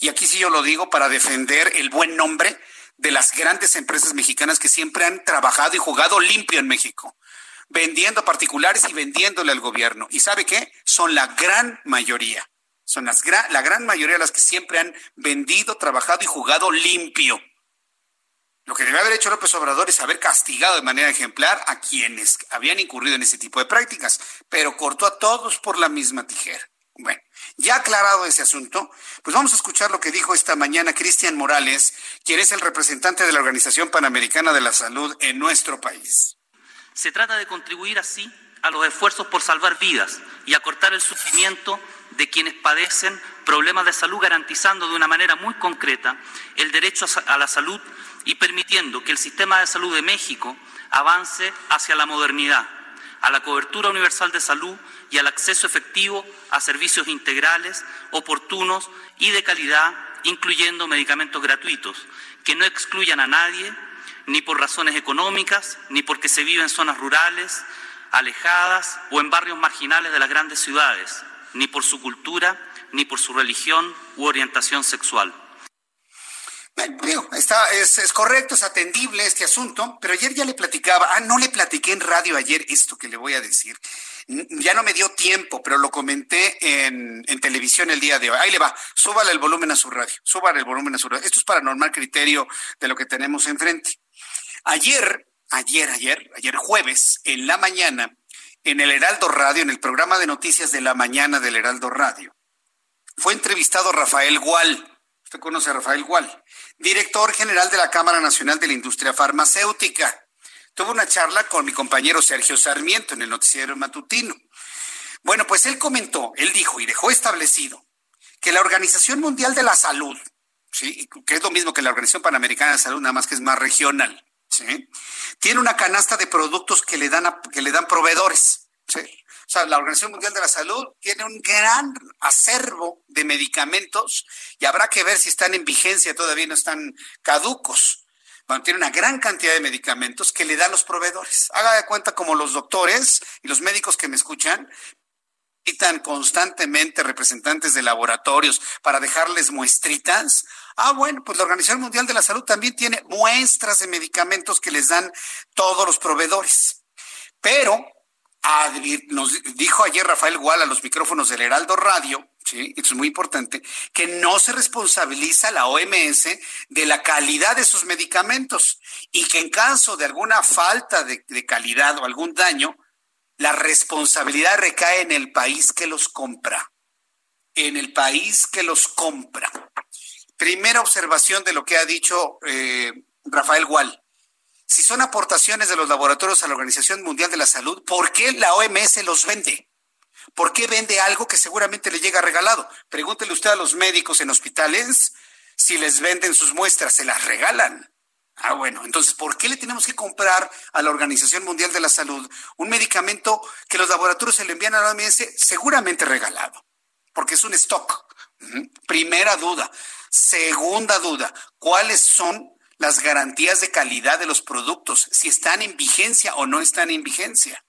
Y aquí sí yo lo digo para defender el buen nombre de las grandes empresas mexicanas que siempre han trabajado y jugado limpio en México, vendiendo a particulares y vendiéndole al gobierno. ¿Y sabe qué? Son la gran mayoría. Son las la gran mayoría de las que siempre han vendido, trabajado y jugado limpio. Lo que debe haber hecho López Obrador es haber castigado de manera ejemplar a quienes habían incurrido en ese tipo de prácticas, pero cortó a todos por la misma tijera. Bueno, ya aclarado ese asunto, pues vamos a escuchar lo que dijo esta mañana Cristian Morales, quien es el representante de la Organización Panamericana de la Salud en nuestro país. Se trata de contribuir así a los esfuerzos por salvar vidas y acortar el sufrimiento de quienes padecen problemas de salud, garantizando de una manera muy concreta el derecho a la salud y permitiendo que el sistema de salud de México avance hacia la modernidad, a la cobertura universal de salud y al acceso efectivo a servicios integrales, oportunos y de calidad, incluyendo medicamentos gratuitos, que no excluyan a nadie, ni por razones económicas, ni porque se vive en zonas rurales, alejadas o en barrios marginales de las grandes ciudades, ni por su cultura, ni por su religión u orientación sexual. Está, es, es, correcto, es atendible este asunto, pero ayer ya le platicaba, ah, no le platiqué en radio ayer esto que le voy a decir ya no me dio tiempo, pero lo comenté en, en, televisión el día de hoy. Ahí le va, súbale el volumen a su radio, súbale el volumen a su radio. Esto es para normal criterio de lo que tenemos enfrente. Ayer, ayer, ayer, ayer jueves, en la mañana, en el Heraldo Radio, en el programa de noticias de la mañana del Heraldo Radio, fue entrevistado Rafael Gual. Usted conoce a Rafael Gual, director general de la Cámara Nacional de la Industria Farmacéutica tuve una charla con mi compañero Sergio Sarmiento en el noticiero matutino. Bueno, pues él comentó, él dijo y dejó establecido que la Organización Mundial de la Salud, ¿sí? que es lo mismo que la Organización Panamericana de Salud, nada más que es más regional, ¿sí? tiene una canasta de productos que le dan, que le dan proveedores. ¿sí? O sea, la Organización Mundial de la Salud tiene un gran acervo de medicamentos y habrá que ver si están en vigencia, todavía no están caducos tiene una gran cantidad de medicamentos que le dan los proveedores. Haga de cuenta como los doctores y los médicos que me escuchan citan constantemente representantes de laboratorios para dejarles muestritas. Ah, bueno, pues la Organización Mundial de la Salud también tiene muestras de medicamentos que les dan todos los proveedores. Pero nos dijo ayer Rafael Gual a los micrófonos del Heraldo Radio ¿sí? Esto es muy importante, que no se responsabiliza la OMS de la calidad de sus medicamentos y que en caso de alguna falta de, calidad o algún daño, la responsabilidad recae en el país que los compra, en el país que los compra. Primera observación de lo que ha dicho eh, Rafael Gual. Si son aportaciones de los laboratorios a la Organización Mundial de la Salud, ¿por qué la OMS los vende? ¿Por qué vende algo que seguramente le llega regalado? Pregúntele usted a los médicos en hospitales si les venden sus muestras, se las regalan. Ah, bueno, entonces, ¿por qué le tenemos que comprar a la Organización Mundial de la Salud un medicamento que los laboratorios se le envían a la OMS seguramente regalado? Porque es un stock. Primera duda. Segunda duda, ¿cuáles son las garantías de calidad de los productos? Si están en vigencia o no están en vigencia.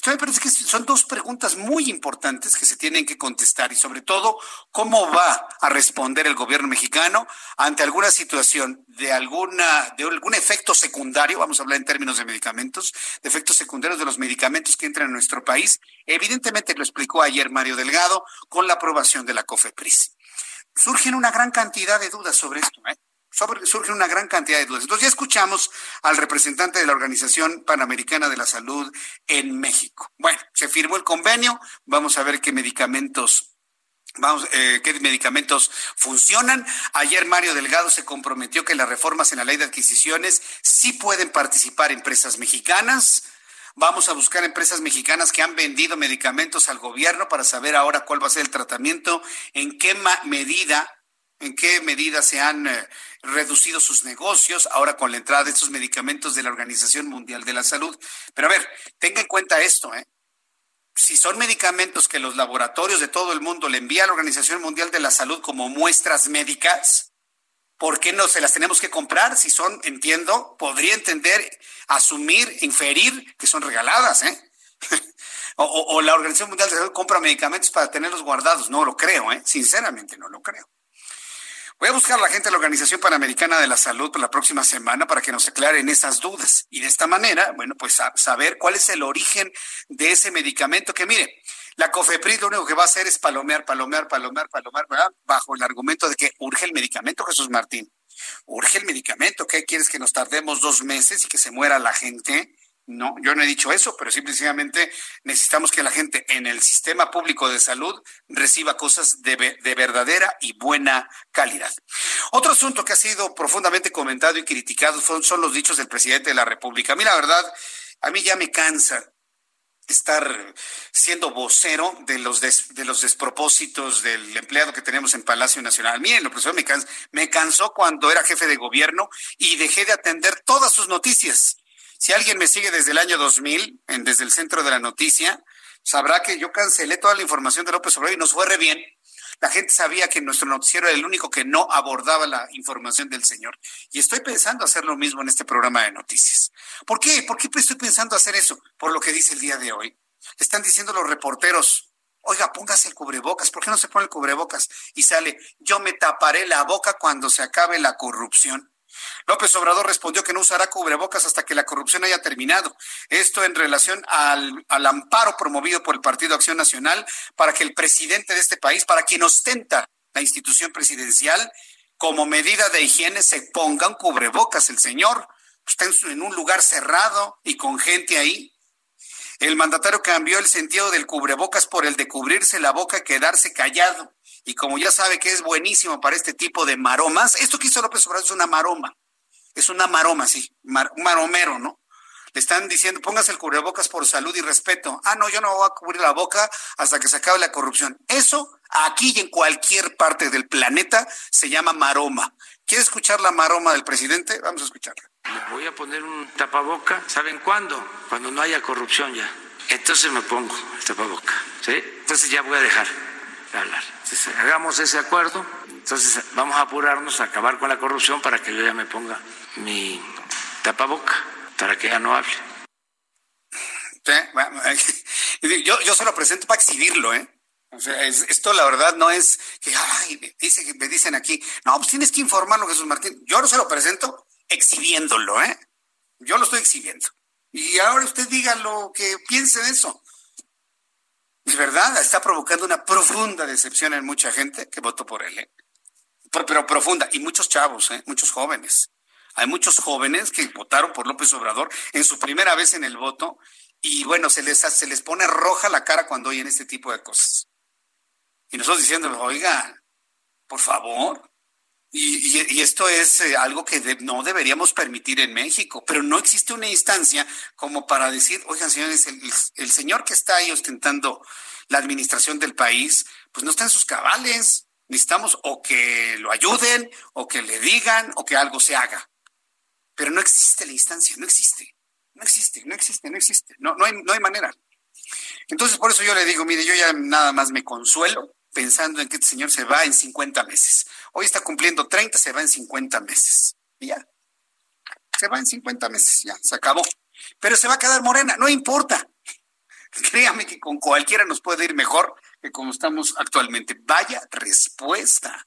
Esto me parece que son dos preguntas muy importantes que se tienen que contestar y sobre todo cómo va a responder el gobierno mexicano ante alguna situación de alguna de algún efecto secundario, vamos a hablar en términos de medicamentos, de efectos secundarios de los medicamentos que entran en nuestro país. Evidentemente lo explicó ayer Mario Delgado con la aprobación de la COFEPRIS. Surgen una gran cantidad de dudas sobre esto, ¿eh? Surge una gran cantidad de dudas. Entonces ya escuchamos al representante de la Organización Panamericana de la Salud en México. Bueno, se firmó el convenio, vamos a ver qué medicamentos Vamos, eh, qué medicamentos funcionan. Ayer Mario Delgado se comprometió que las reformas en la ley de adquisiciones sí pueden participar empresas mexicanas. Vamos a buscar empresas mexicanas que han vendido medicamentos al gobierno para saber ahora cuál va a ser el tratamiento, en qué medida, en qué medida se han eh, reducido sus negocios ahora con la entrada de estos medicamentos de la Organización Mundial de la Salud. Pero a ver, tenga en cuenta esto, ¿eh? Si son medicamentos que los laboratorios de todo el mundo le envían a la Organización Mundial de la Salud como muestras médicas, ¿por qué no se las tenemos que comprar? Si son, entiendo, podría entender, asumir, inferir que son regaladas, ¿eh? [LAUGHS] o, o, la Organización Mundial de la Salud compra medicamentos para tenerlos guardados. No lo creo, ¿eh? Sinceramente no lo creo. Voy a buscar a la gente de la Organización Panamericana de la Salud la próxima semana para que nos aclaren esas dudas. Y de esta manera, bueno, pues saber cuál es el origen de ese medicamento que, mire, la COFEPRIS lo único que va a hacer es palomear, palomear, palomear, palomear, ¿verdad? bajo el argumento de que urge el medicamento, Jesús Martín. Urge el medicamento. ¿Qué quieres que nos tardemos dos meses y que se muera la gente? No, yo no he dicho eso, pero simplemente necesitamos que la gente en el sistema público de salud reciba cosas de, de, verdadera y buena calidad. Otro asunto que ha sido profundamente comentado y criticado son, son los dichos del presidente de la República. A mí la verdad, a mí ya me cansa estar siendo vocero de los de los despropósitos del empleado que tenemos en Palacio Nacional. Miren, lo profesor me, me cansó cuando era jefe de gobierno y dejé de atender todas sus noticias Si alguien me sigue desde el año 2000, en, desde el centro de la noticia, sabrá que yo cancelé toda la información de López Obrador y nos fue re bien. La gente sabía que nuestro noticiero era el único que no abordaba la información del señor. Y estoy pensando hacer lo mismo en este programa de noticias. ¿Por qué? ¿Por qué estoy pensando hacer eso? Por lo que dice el día de hoy. Están diciendo los reporteros, oiga, póngase el cubrebocas, ¿por qué no se pone el cubrebocas? Y sale, yo me taparé la boca cuando se acabe la corrupción. López Obrador respondió que no usará cubrebocas hasta que la corrupción haya terminado. Esto en relación al, al, amparo promovido por el Partido Acción Nacional para que el presidente de este país, para quien ostenta la institución presidencial, como medida de higiene se ponga un cubrebocas. El señor está en un lugar cerrado y con gente ahí. El mandatario cambió el sentido del cubrebocas por el de cubrirse la boca y quedarse callado. Y como ya sabe que es buenísimo para este tipo de maromas, esto que hizo López Obrador es una maroma. Es una maroma, sí, mar, un maromero, ¿no? Le están diciendo, póngase el cubrebocas por salud y respeto. Ah, no, yo no voy a cubrir la boca hasta que se acabe la corrupción. Eso, aquí y en cualquier parte del planeta, se llama maroma. ¿Quiere escuchar la maroma del presidente? Vamos a escucharla. Voy a poner un tapaboca. ¿Saben cuándo? Cuando no haya corrupción ya. Entonces me pongo el tapaboca. ¿sí? Entonces ya voy a dejar de hablar. Entonces, hagamos ese acuerdo. Entonces vamos a apurarnos a acabar con la corrupción para que yo ya me ponga mi tapaboca, para que ya no hable. [LAUGHS] Yo, yo se lo presento para exhibirlo, ¿eh? O sea, es, esto la verdad no es que, ay, dice, me dicen aquí, no, pues tienes que informarlo, Jesús Martín. Yo no se lo presento exhibiéndolo, ¿eh? Yo lo estoy exhibiendo. Y ahora usted diga lo que piense de eso. Es verdad, está provocando una profunda decepción en mucha gente que votó por él, ¿eh? pero profunda, y muchos chavos, ¿eh? muchos jóvenes. Hay muchos jóvenes que votaron por López Obrador en su primera vez en el voto y bueno, se les, se les pone roja la cara cuando oyen este tipo de cosas. Y nosotros diciendo, oiga, por favor, y, esto es eh, algo que de, no deberíamos permitir en México, pero no existe una instancia como para decir, oigan, señores, el, el, el, señor que está ahí ostentando la administración del país, pues no está en sus cabales. Necesitamos o que lo ayuden, o que le digan, o que algo se haga. Pero no existe la instancia, no existe. No existe, no existe, no existe. No, no, hay, no hay manera. Entonces, por eso yo le digo, mire, yo ya nada más me consuelo pensando en que este señor se va en 50 meses. Hoy está cumpliendo 30, se va en 50 meses. Y ya. Se va en 50 meses, ya, se acabó. Pero se va a quedar morena, no importa. [LAUGHS] Créame que con cualquiera nos puede ir mejor que como estamos actualmente. Vaya respuesta.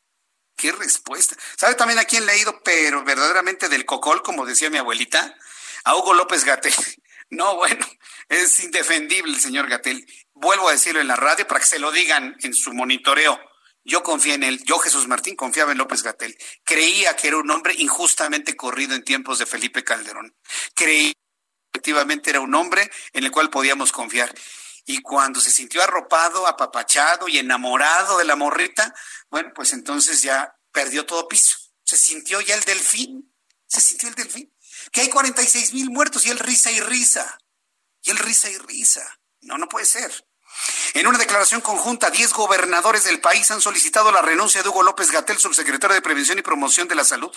¿Qué respuesta? ¿Sabe también a quién le he ido, pero verdaderamente del cocol, como decía mi abuelita? A Hugo López Gatel. [LAUGHS] No, bueno, es indefendible el señor Gatel. Vuelvo a decirlo en la radio para que se lo digan en su monitoreo. Yo confié en él, yo Jesús Martín confiaba en López Gatel. Creía que era un hombre injustamente corrido en tiempos de Felipe Calderón. Creía que efectivamente era un hombre en el cual podíamos confiar. Y cuando se sintió arropado, apapachado y enamorado de la morrita, bueno, pues entonces ya perdió todo piso. Se sintió ya el delfín. Se sintió el delfín que hay 46 mil muertos y él risa y risa. Y él risa y risa. No, no puede ser. En una declaración conjunta, 10 gobernadores del país han solicitado la renuncia de Hugo López Gatel, subsecretario de Prevención y Promoción de la Salud.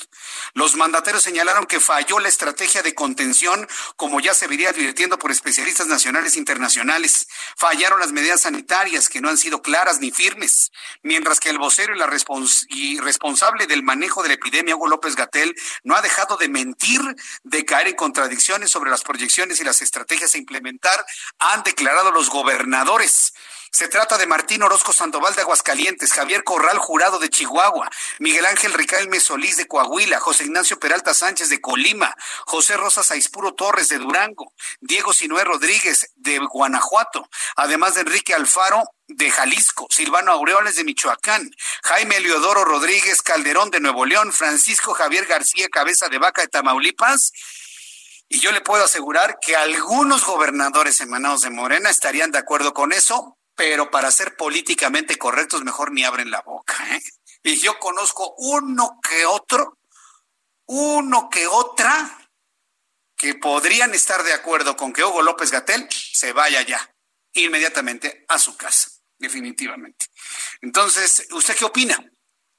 Los mandateros señalaron que falló la estrategia de contención, como ya se vería advirtiendo por especialistas nacionales e internacionales. Fallaron las medidas sanitarias, que no han sido claras ni firmes. Mientras que el vocero y la respons y responsable del manejo de la epidemia, Hugo López Gatel, no ha dejado de mentir, de caer en contradicciones sobre las proyecciones y las estrategias a implementar, han declarado los gobernadores se trata de Martín Orozco Sandoval de Aguascalientes, Javier Corral Jurado de Chihuahua, Miguel Ángel Ricaelme Solís de Coahuila, José Ignacio Peralta Sánchez de Colima, José Rosa Saispuro Torres de Durango, Diego Sinué Rodríguez de Guanajuato, además de Enrique Alfaro de Jalisco, Silvano Aureoles de Michoacán, Jaime Leodoro Rodríguez Calderón de Nuevo León, Francisco Javier García Cabeza de Vaca de Tamaulipas, y yo le puedo asegurar que algunos gobernadores emanados de Morena estarían de acuerdo con eso, pero para ser políticamente correctos mejor ni abren la boca. ¿eh? Y yo conozco uno que otro, uno que otra, que podrían estar de acuerdo con que Hugo López Gatel se vaya ya inmediatamente a su casa, definitivamente. Entonces, ¿usted qué opina?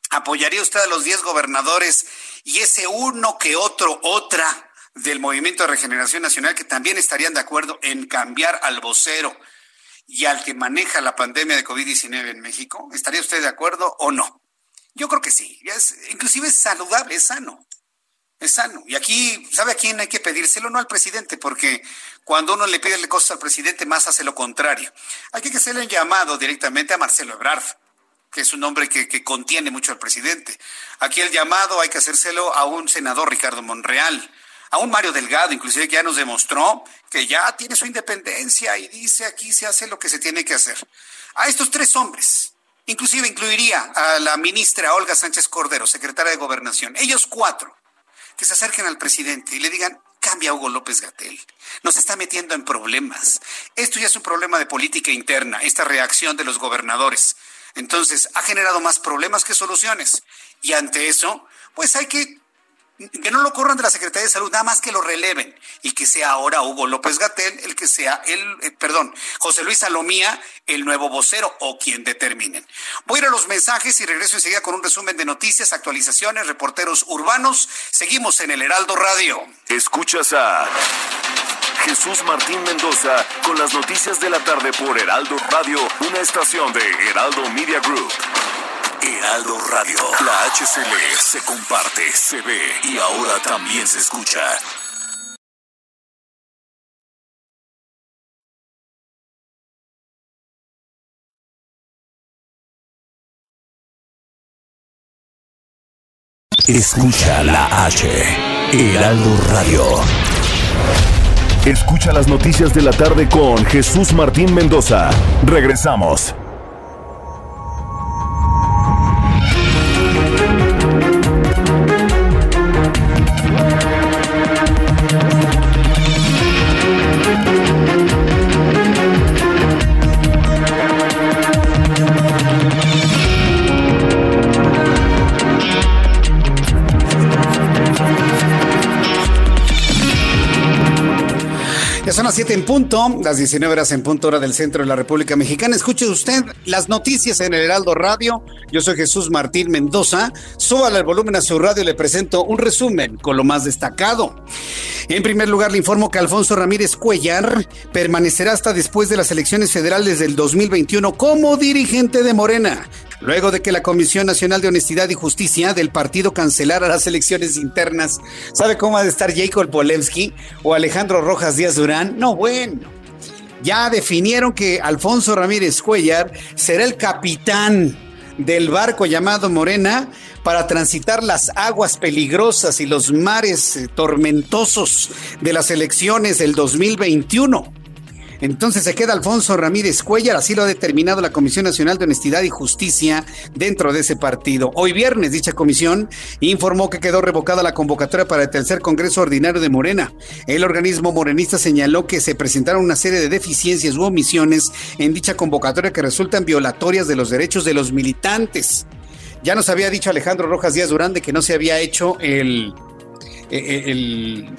¿Apoyaría usted a los 10 gobernadores y ese uno que otro, otra? del Movimiento de Regeneración Nacional que también estarían de acuerdo en cambiar al vocero y al que maneja la pandemia de COVID-19 en México? ¿Estaría usted de acuerdo o no? Yo creo que sí. Inclusive es saludable, es sano. Es sano. Y aquí, ¿sabe a quién hay que pedírselo? No al presidente, porque cuando uno le pide cosas al presidente, más hace lo contrario. Hay que hacerle un llamado directamente a Marcelo Ebrard, que es un hombre que, que contiene mucho al presidente. Aquí el llamado hay que hacérselo a un senador, Ricardo Monreal, a un Mario Delgado, inclusive que ya nos demostró que ya tiene su independencia y dice aquí se hace lo que se tiene que hacer. A estos tres hombres, inclusive incluiría a la ministra Olga Sánchez Cordero, secretaria de Gobernación, ellos cuatro que se acerquen al presidente y le digan, cambia Hugo López Gatel. Nos está metiendo en problemas. Esto ya es un problema de política interna, esta reacción de los gobernadores. Entonces, ha generado más problemas que soluciones. Y ante eso, pues hay que que no lo corran de la Secretaría de Salud, nada más que lo releven y que sea ahora Hugo López Gatel el que sea el, eh, perdón, José Luis Salomía el nuevo vocero o quien determinen. Voy a ir a los mensajes y regreso enseguida con un resumen de noticias, actualizaciones, reporteros urbanos. Seguimos en el Heraldo Radio. Escuchas a Jesús Martín Mendoza con las noticias de la tarde por Heraldo Radio, una estación de Heraldo Media Group. Heraldo Radio. La HCL se comparte, se ve y ahora también se escucha. Escucha la H. Heraldo Radio. Escucha las noticias de la tarde con Jesús Martín Mendoza. Regresamos. 7 en punto, las 19 horas en punto hora del centro de la República Mexicana. Escuche usted las noticias en el Heraldo Radio. Yo soy Jesús Martín Mendoza. Súbale el volumen a su radio y le presento un resumen con lo más destacado. En primer lugar, le informo que Alfonso Ramírez Cuellar permanecerá hasta después de las elecciones federales del 2021 como dirigente de Morena luego de que la Comisión Nacional de Honestidad y Justicia del partido cancelara las elecciones internas. ¿Sabe cómo ha de estar Jacob Polensky o Alejandro Rojas Díaz Durán? No, bueno. Ya definieron que Alfonso Ramírez Cuellar será el capitán del barco llamado Morena para transitar las aguas peligrosas y los mares eh, tormentosos de las elecciones del 2021. Entonces se queda Alfonso Ramírez Cuellar, así lo ha determinado la Comisión Nacional de Honestidad y Justicia dentro de ese partido. Hoy viernes dicha comisión informó que quedó revocada la convocatoria para el tercer Congreso Ordinario de Morena. El organismo morenista señaló que se presentaron una serie de deficiencias u omisiones en dicha convocatoria que resultan violatorias de los derechos de los militantes. Ya nos había dicho Alejandro Rojas Díaz Durán de que no se había hecho el, el el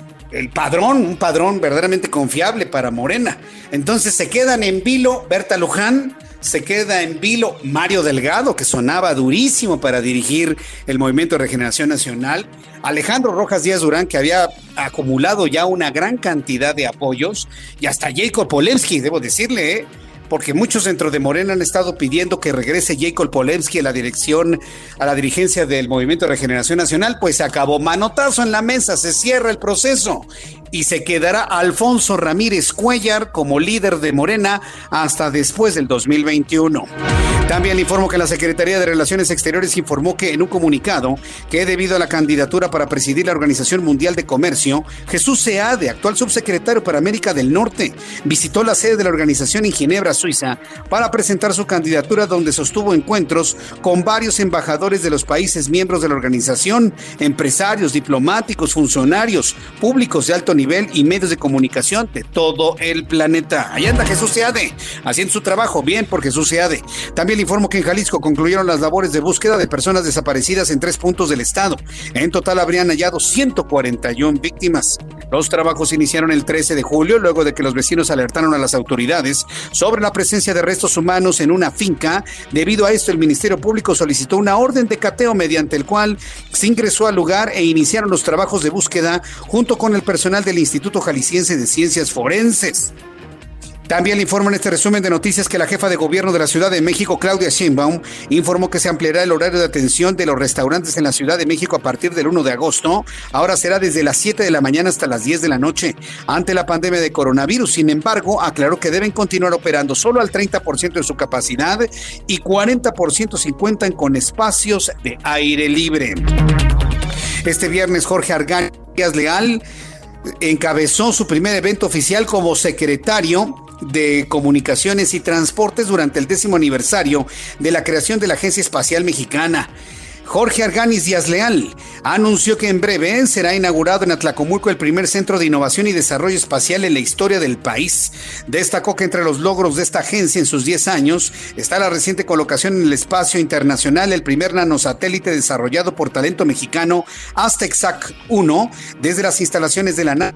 padrón, un padrón verdaderamente confiable para Morena. Entonces se quedan en vilo Berta Luján, se queda en vilo Mario Delgado, que sonaba durísimo para dirigir el Movimiento de Regeneración Nacional, Alejandro Rojas Díaz Durán, que había acumulado ya una gran cantidad de apoyos, y hasta Jacob Polensky, debo decirle, ¿eh? Porque muchos dentro de Morena han estado pidiendo que regrese Jacob Polemski a la dirección, a la dirigencia del Movimiento de Regeneración Nacional, pues se acabó. Manotazo en la mesa, se cierra el proceso y se quedará Alfonso Ramírez Cuellar como líder de Morena hasta después del 2021. También le informo que la Secretaría de Relaciones Exteriores informó que en un comunicado que debido a la candidatura para presidir la Organización Mundial de Comercio, Jesús Seade, actual subsecretario para América del Norte, visitó la sede de la organización en Ginebra, Suiza, para presentar su candidatura donde sostuvo encuentros con varios embajadores de los países miembros de la organización, empresarios, diplomáticos, funcionarios, públicos de alto nivel y medios de comunicación de todo el planeta. Ahí anda Jesús Seade, haciendo su trabajo bien por Jesús Seade. También le informo que en Jalisco concluyeron las labores de búsqueda de personas desaparecidas en tres puntos del estado. En total habrían hallado 141 víctimas. Los trabajos iniciaron el 13 de julio, luego de que los vecinos alertaron a las autoridades sobre la presencia de restos humanos en una finca. Debido a esto, el Ministerio Público solicitó una orden de cateo mediante el cual se ingresó al lugar e iniciaron los trabajos de búsqueda junto con el personal del Instituto Jalisciense de Ciencias Forenses. También le informo en este resumen de noticias que la jefa de gobierno de la Ciudad de México, Claudia Sheinbaum, informó que se ampliará el horario de atención de los restaurantes en la Ciudad de México a partir del 1 de agosto. Ahora será desde las 7 de la mañana hasta las 10 de la noche. Ante la pandemia de coronavirus, sin embargo, aclaró que deben continuar operando solo al 30% de su capacidad y 40% si cuentan con espacios de aire libre. Este viernes, Jorge Argan Leal encabezó su primer evento oficial como secretario de Comunicaciones y Transportes durante el décimo aniversario de la creación de la Agencia Espacial Mexicana. Jorge Arganis Díaz Leal anunció que en breve será inaugurado en Atlacomulco el primer centro de innovación y desarrollo espacial en la historia del país. Destacó que entre los logros de esta agencia en sus 10 años está la reciente colocación en el espacio internacional, el primer nanosatélite desarrollado por talento mexicano Aztec 1 desde las instalaciones de la NASA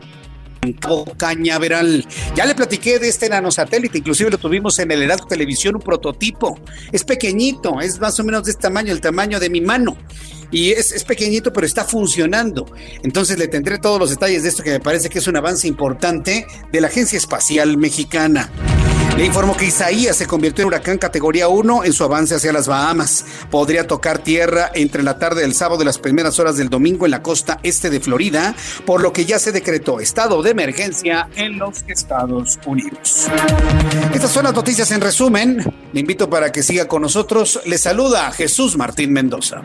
Cañaveral. Ya le platiqué de este nanosatélite, inclusive lo tuvimos en el Heraldo Televisión, un prototipo. Es pequeñito, es más o menos de este tamaño, el tamaño de mi mano. Y es, es pequeñito, pero está funcionando. Entonces le tendré todos los detalles de esto que me parece que es un avance importante de la Agencia Espacial Mexicana. Le informo que Isaías se convirtió en huracán categoría 1 en su avance hacia las Bahamas. Podría tocar tierra entre la tarde del sábado y las primeras horas del domingo en la costa este de Florida, por lo que ya se decretó estado de emergencia en los Estados Unidos. Estas son las noticias en resumen. Le invito para que siga con nosotros. Le saluda Jesús Martín Mendoza.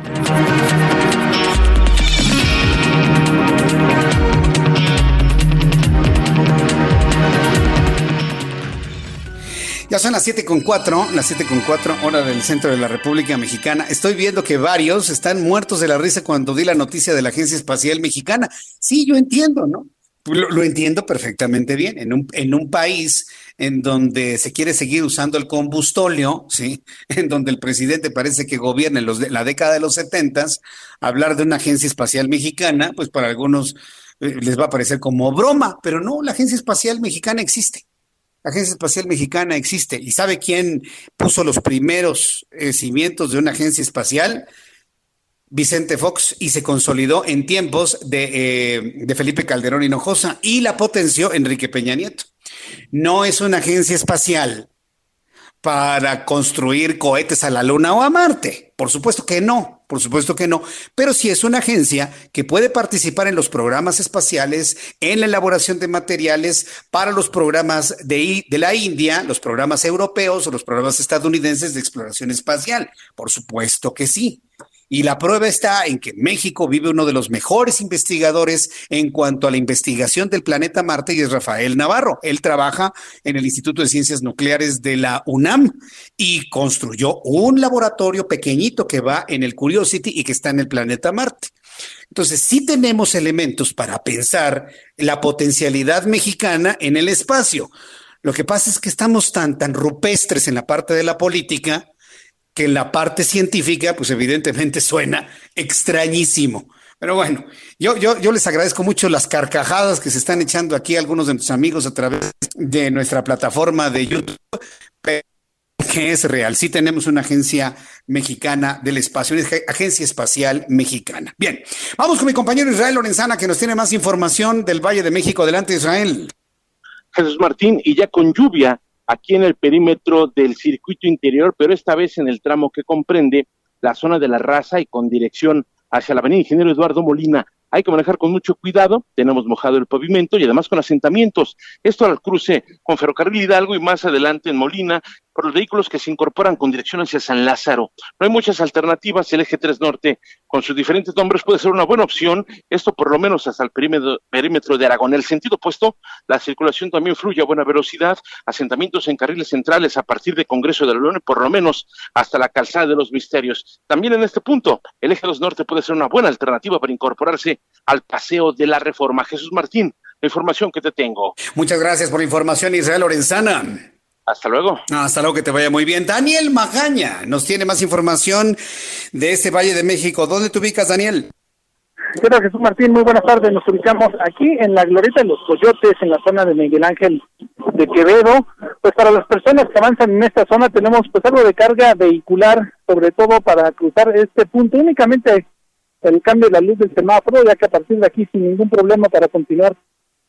Ya son las 7 con 4, las 7 con 4 hora del centro de la República Mexicana. Estoy viendo que varios están muertos de la risa cuando di la noticia de la Agencia Espacial Mexicana. Sí, yo entiendo, ¿no? Lo, lo entiendo perfectamente bien. En un, en un país en donde se quiere seguir usando el combustóleo, ¿sí? [LAUGHS] En donde el presidente parece que gobierna la década de los 70, hablar de una agencia espacial mexicana, pues para algunos eh, les va a parecer como broma, pero no, la agencia espacial mexicana existe. La Agencia Espacial Mexicana existe. ¿Y sabe quién puso los primeros eh, cimientos de una agencia espacial? Vicente Fox y se consolidó en tiempos de, eh, de, Felipe Calderón Hinojosa y la potenció Enrique Peña Nieto. No es una agencia espacial para construir cohetes a la Luna o a Marte. Por supuesto que no, por supuesto que no, pero sí es una agencia que puede participar en los programas espaciales, en la elaboración de materiales para los programas de, de la India, los programas europeos o los programas estadounidenses de exploración espacial. Por supuesto que sí. Y la prueba está en que México vive uno de los mejores investigadores en cuanto a la investigación del planeta Marte y es Rafael Navarro. Él trabaja en el Instituto de Ciencias Nucleares de la UNAM y construyó un laboratorio pequeñito que va en el Curiosity y que está en el planeta Marte. Entonces, sí tenemos elementos para pensar la potencialidad mexicana en el espacio. Lo que pasa es que estamos tan, tan rupestres en la parte de la política que en la parte científica, pues evidentemente suena extrañísimo. Pero bueno, yo, yo, yo les agradezco mucho las carcajadas que se están echando aquí algunos de nuestros amigos a través de nuestra plataforma de YouTube, que es real. Sí tenemos una agencia mexicana del espacio, una agencia espacial mexicana. Bien, vamos con mi compañero Israel Lorenzana, que nos tiene más información del Valle de México. Adelante, Israel. Jesús Martín, y ya con lluvia, aquí en el perímetro del circuito interior, pero esta vez en el tramo que comprende la zona de la raza y con dirección hacia la avenida Ingeniero Eduardo Molina. Hay que manejar con mucho cuidado, tenemos mojado el pavimento y además con asentamientos. Esto al cruce con Ferrocarril Hidalgo y más adelante en Molina, por los vehículos que se incorporan con dirección hacia San Lázaro. No hay muchas alternativas, el eje 3 norte con sus diferentes nombres puede ser una buena opción, esto por lo menos hasta el perímetro, perímetro de Aragón. En el sentido opuesto, la circulación también fluye a buena velocidad, asentamientos en carriles centrales a partir de Congreso de la Unión, por lo menos hasta la calzada de los misterios. También en este punto, el eje 2 norte puede ser una buena alternativa para incorporarse al paseo de la reforma. Jesús Martín, la información que te tengo. Muchas gracias por la información, Israel Lorenzana. Hasta luego. Hasta luego, que te vaya muy bien. Daniel Magaña nos tiene más información de este Valle de México. ¿Dónde te ubicas, Daniel? ¿Qué tal, Jesús Martín? Muy buenas tardes. Nos ubicamos aquí en la Glorieta de los Coyotes, en la zona de Miguel Ángel de Quevedo. Pues para las personas que avanzan en esta zona tenemos pues algo de carga vehicular, sobre todo para cruzar este punto. Únicamente el cambio de la luz del semáforo, ya que a partir de aquí sin ningún problema para continuar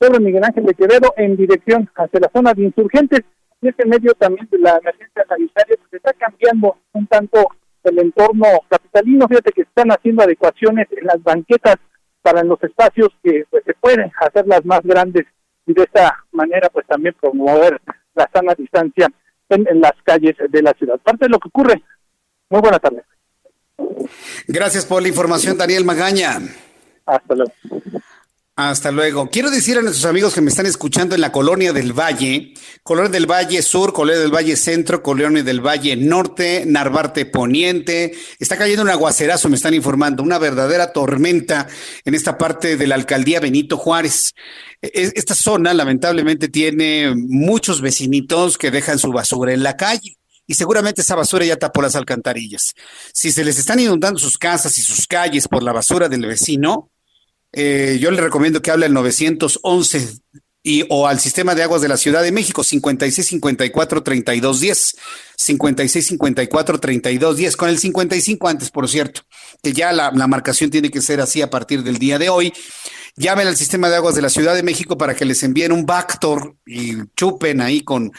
sobre Miguel Ángel de Quevedo en dirección hacia la zona de insurgentes. Y este medio también de la emergencia sanitaria pues está cambiando un tanto el entorno capitalino. Fíjate que están haciendo adecuaciones en las banquetas para los espacios que pues, se pueden hacerlas más grandes y de esta manera pues también promover la sana distancia en, en las calles de la ciudad. Parte de lo que ocurre. Muy buenas tardes. Gracias por la información, Daniel Magaña. Hasta luego. Hasta luego. Quiero decir a nuestros amigos que me están escuchando en la Colonia del Valle, Colonia del Valle Sur, Colonia del Valle Centro, Colonia del Valle Norte, Narvarte Poniente. Está cayendo un aguacerazo, me están informando, una verdadera tormenta en esta parte de la alcaldía Benito Juárez. E-, esta zona lamentablemente tiene muchos vecinitos que dejan su basura en la calle y seguramente esa basura ya tapó las alcantarillas. Si se les están inundando sus casas y sus calles por la basura del vecino, eh, yo le recomiendo que hable al 911 y, o al sistema de aguas de la Ciudad de México, 5654-3210. 5654-3210, con el 55 antes, por cierto, que ya la, la marcación tiene que ser así a partir del día de hoy. Llamen al sistema de aguas de la Ciudad de México para que les envíen un Bactor y chupen ahí con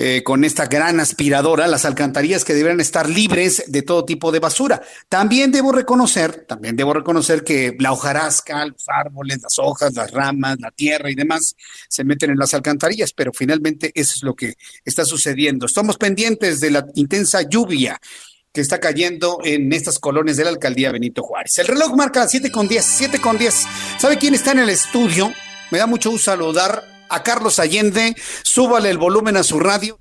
eh, con esta gran aspiradora las alcantarillas que deberían estar libres de todo tipo de basura. También debo reconocer, también debo reconocer que la hojarasca, los árboles, las hojas, las ramas, la tierra y demás se meten en las alcantarillas, pero finalmente eso es lo que está sucediendo. Estamos pendientes de la intensa lluvia que está cayendo en estas colonias de la alcaldía Benito Juárez. El reloj marca 7 con 10, 7 con 10. ¿Sabe quién está en el estudio? Me da mucho gusto saludar a Carlos Allende, súbale el volumen a su radio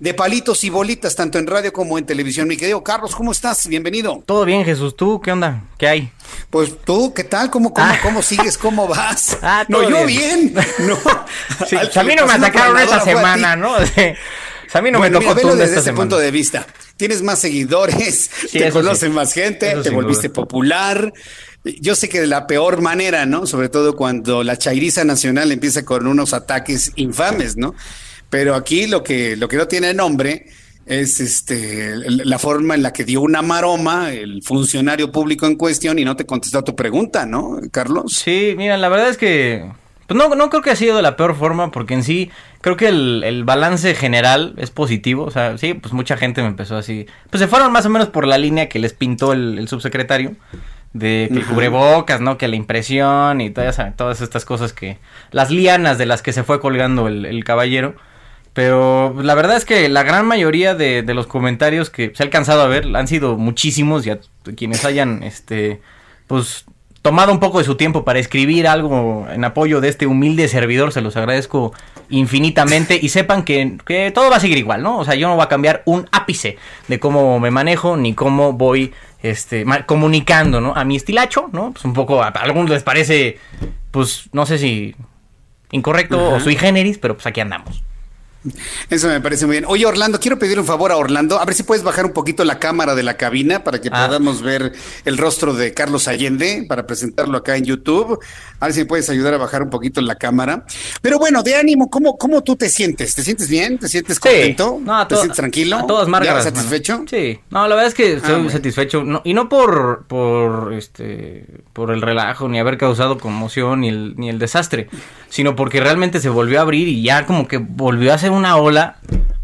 de palitos y bolitas, tanto en radio como en televisión. Mi querido Carlos, ¿cómo estás? Bienvenido. Todo bien, Jesús. ¿Tú qué onda? ¿Qué hay? Pues tú, ¿qué tal? ¿Cómo, cómo, Ah. cómo sigues? ¿Cómo vas? [LAUGHS] Ah, no, yo bien. bien. No. [LAUGHS] Sí, a mí no me atacaron esta semana, ¿no? [LAUGHS] O sea, a mí no bueno, me mira, desde ese semana. punto de vista. Tienes más seguidores, [LAUGHS] Sí, te eso conoce sí. más gente, Eso te volviste duda. popular. Yo sé que de la peor manera, ¿no? Sobre todo cuando la chairiza nacional empieza con unos ataques infames, ¿no? Pero aquí lo que, lo que no tiene nombre es este la forma en la que dio una maroma el funcionario público en cuestión y no te contestó a tu pregunta, ¿no, Carlos? Sí, mira, la verdad es que pues no, no creo que ha sido de la peor forma, porque en sí creo que el, el balance general es positivo. O sea, sí, pues mucha gente me empezó así. Pues se fueron más o menos por la línea que les pintó el, el subsecretario. De que cubrebocas, ¿no? Que la impresión y todas, todas estas cosas que... Las lianas de las que se fue colgando el, el caballero. Pero la verdad es que la gran mayoría de, de los comentarios que se ha alcanzado a ver han sido muchísimos. Y a quienes hayan, este, pues, tomado un poco de su tiempo para escribir algo en apoyo de este humilde servidor, se los agradezco infinitamente. Y sepan que, que todo va a seguir igual, ¿no? O sea, yo no voy a cambiar un ápice de cómo me manejo ni cómo voy este, comunicando, ¿no? A mi estilacho, ¿no? Pues un poco, a, algunos les parece, pues, no sé si incorrecto o sui generis, pero pues aquí andamos. Eso me parece muy bien. Oye, Orlando, quiero pedir un favor a Orlando. A ver si puedes bajar un poquito la cámara de la cabina para que Ah. podamos ver el rostro de Carlos Allende para presentarlo acá en YouTube. A ver si me puedes ayudar a bajar un poquito la cámara. Pero bueno, de ánimo, ¿cómo, cómo tú te sientes? ¿Te sientes bien? ¿Te sientes contento? No, a ¿Te sientes tranquilo? A todas marcas. ¿Ya satisfecho? Sí. No, la verdad es que estoy Ah, bueno. satisfecho. No, y no por, por, este, por el relajo, ni haber causado conmoción, ni el, ni el desastre, sino porque realmente se volvió a abrir y ya como que volvió a hacer una ola.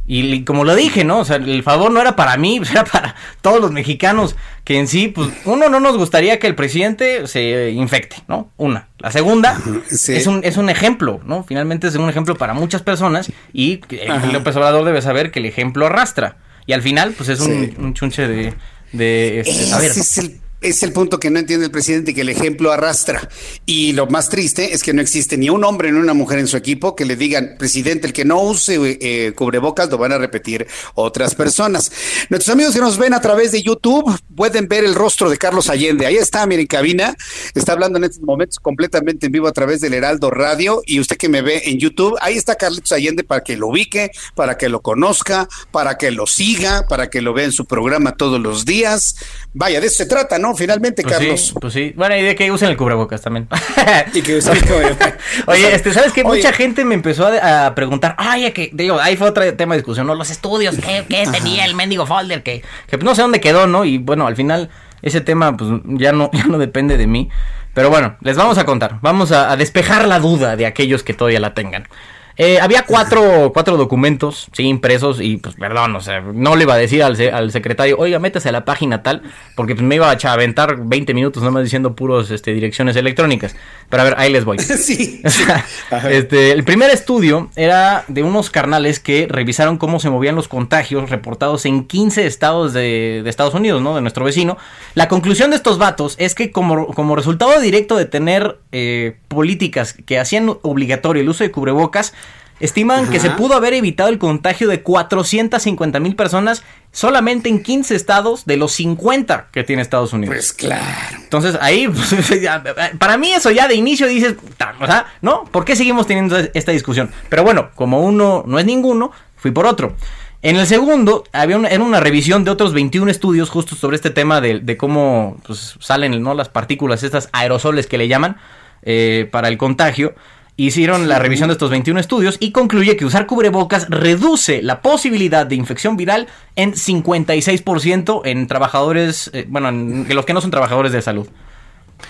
Y, como lo dije, ¿no? O sea, el favor no era para mí, [LAUGHS] era para todos los mexicanos, que en sí, pues, uno no nos gustaría que el presidente se infecte, ¿no? Una. La segunda, Sí. es, un, es un ejemplo, ¿no? Finalmente es un ejemplo para muchas personas y Ajá. López Obrador debe saber que el ejemplo arrastra. Y al final, pues es un, Sí. un chunche de, de este, a ver, Ese es el, es el punto que no entiende el presidente, que el ejemplo arrastra. Y lo más triste es que no existe ni un hombre ni una mujer en su equipo que le digan, presidente, el que no use eh, cubrebocas lo van a repetir otras personas. Nuestros amigos que nos ven a través de YouTube pueden ver el rostro de Carlos Allende. Ahí está, miren, cabina. Está hablando en estos momentos completamente en vivo a través del Heraldo Radio. Y usted que me ve en YouTube, ahí está Carlitos Allende para que lo ubique, para que lo conozca, para que lo siga, para que lo vea en su programa todos los días. Vaya, de eso se trata, ¿no? ¿No? Finalmente, Pues Carlos. sí, pues sí. Bueno, y de que usen el cubrebocas también. [LAUGHS] y que usen el [LAUGHS] cubrebocas. Oye, este, ¿sabes qué? Oye. Mucha gente me empezó a, a preguntar, ay, que, digo, ahí fue otro tema de discusión, ¿no? Los estudios, ¿qué, qué tenía el mendigo folder? Que, que no sé dónde quedó, ¿no? Y bueno, al final, ese tema, pues, ya no, [LAUGHS] ya no depende de mí. Pero bueno, les vamos a contar. Vamos a, a despejar la duda de aquellos que todavía la tengan. Eh, había cuatro, cuatro documentos, sí, impresos, y pues perdón, o sea, no le iba a decir al, al secretario, oiga, métese a la página tal, porque pues me iba a aventar 20 minutos nomás diciendo puros este, direcciones electrónicas. Pero a ver, ahí les voy. [LAUGHS] sí. [LAUGHS] este, el primer estudio era de unos carnales que revisaron cómo se movían los contagios reportados en 15 estados de, de Estados Unidos, ¿no? De nuestro vecino. La conclusión de estos vatos es que como, como resultado directo de tener eh, políticas que hacían obligatorio el uso de cubrebocas, estiman que se pudo haber evitado el contagio de 450 mil personas solamente en 15 estados de los 50 que tiene Estados Unidos. Pues claro. Entonces ahí, [LAUGHS] pues, ya, para mí eso ya de inicio dices, o sea, ¿no? ¿Por qué seguimos teniendo esta discusión? Pero bueno, como uno no es ninguno, fui por otro. En el segundo, había una, era una revisión de otros 21 estudios justo sobre este tema de, de cómo pues, salen ¿no? las partículas, estas aerosoles que le llaman, eh, para el contagio. Hicieron la revisión de estos 21 estudios y concluye que usar cubrebocas reduce la posibilidad de infección viral en 56% en trabajadores, eh, bueno, en, los que no son trabajadores de salud.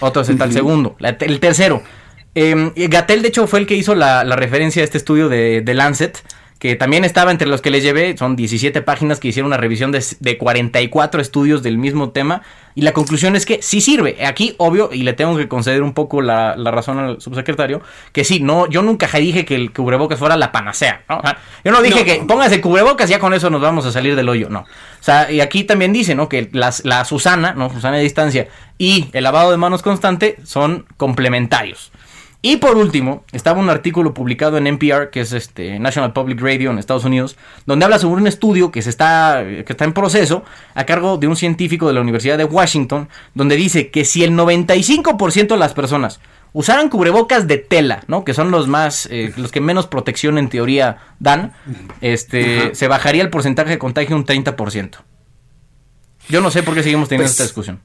Otro es el tal segundo. La- el tercero. Eh, Gatel, de hecho, fue el que hizo la, la referencia a este estudio de, de Lancet, que también estaba entre los que les llevé. Son 17 páginas que hicieron una revisión de, de 44 estudios del mismo tema. Y la conclusión es que sí sirve. Aquí, obvio, y le tengo que conceder un poco la, la razón al subsecretario, que sí, no, yo nunca dije que el cubrebocas fuera la panacea. yo no dije No. que póngase el cubrebocas ya con eso nos vamos a salir del hoyo. No. O sea, y aquí también dice, ¿no? Que las, la Susana, ¿no? Susana de distancia y el lavado de manos constante son complementarios. Y por último, estaba un artículo publicado en NPR, que es este National Public Radio en Estados Unidos, donde habla sobre un estudio que se está que está en proceso a cargo de un científico de la Universidad de Washington, donde dice que si el 95% de las personas usaran cubrebocas de tela, ¿no? Que son los más eh, los que menos protección en teoría dan, este se bajaría el porcentaje de contagio un 30%. Yo no sé por qué seguimos teniendo Pues, esta discusión.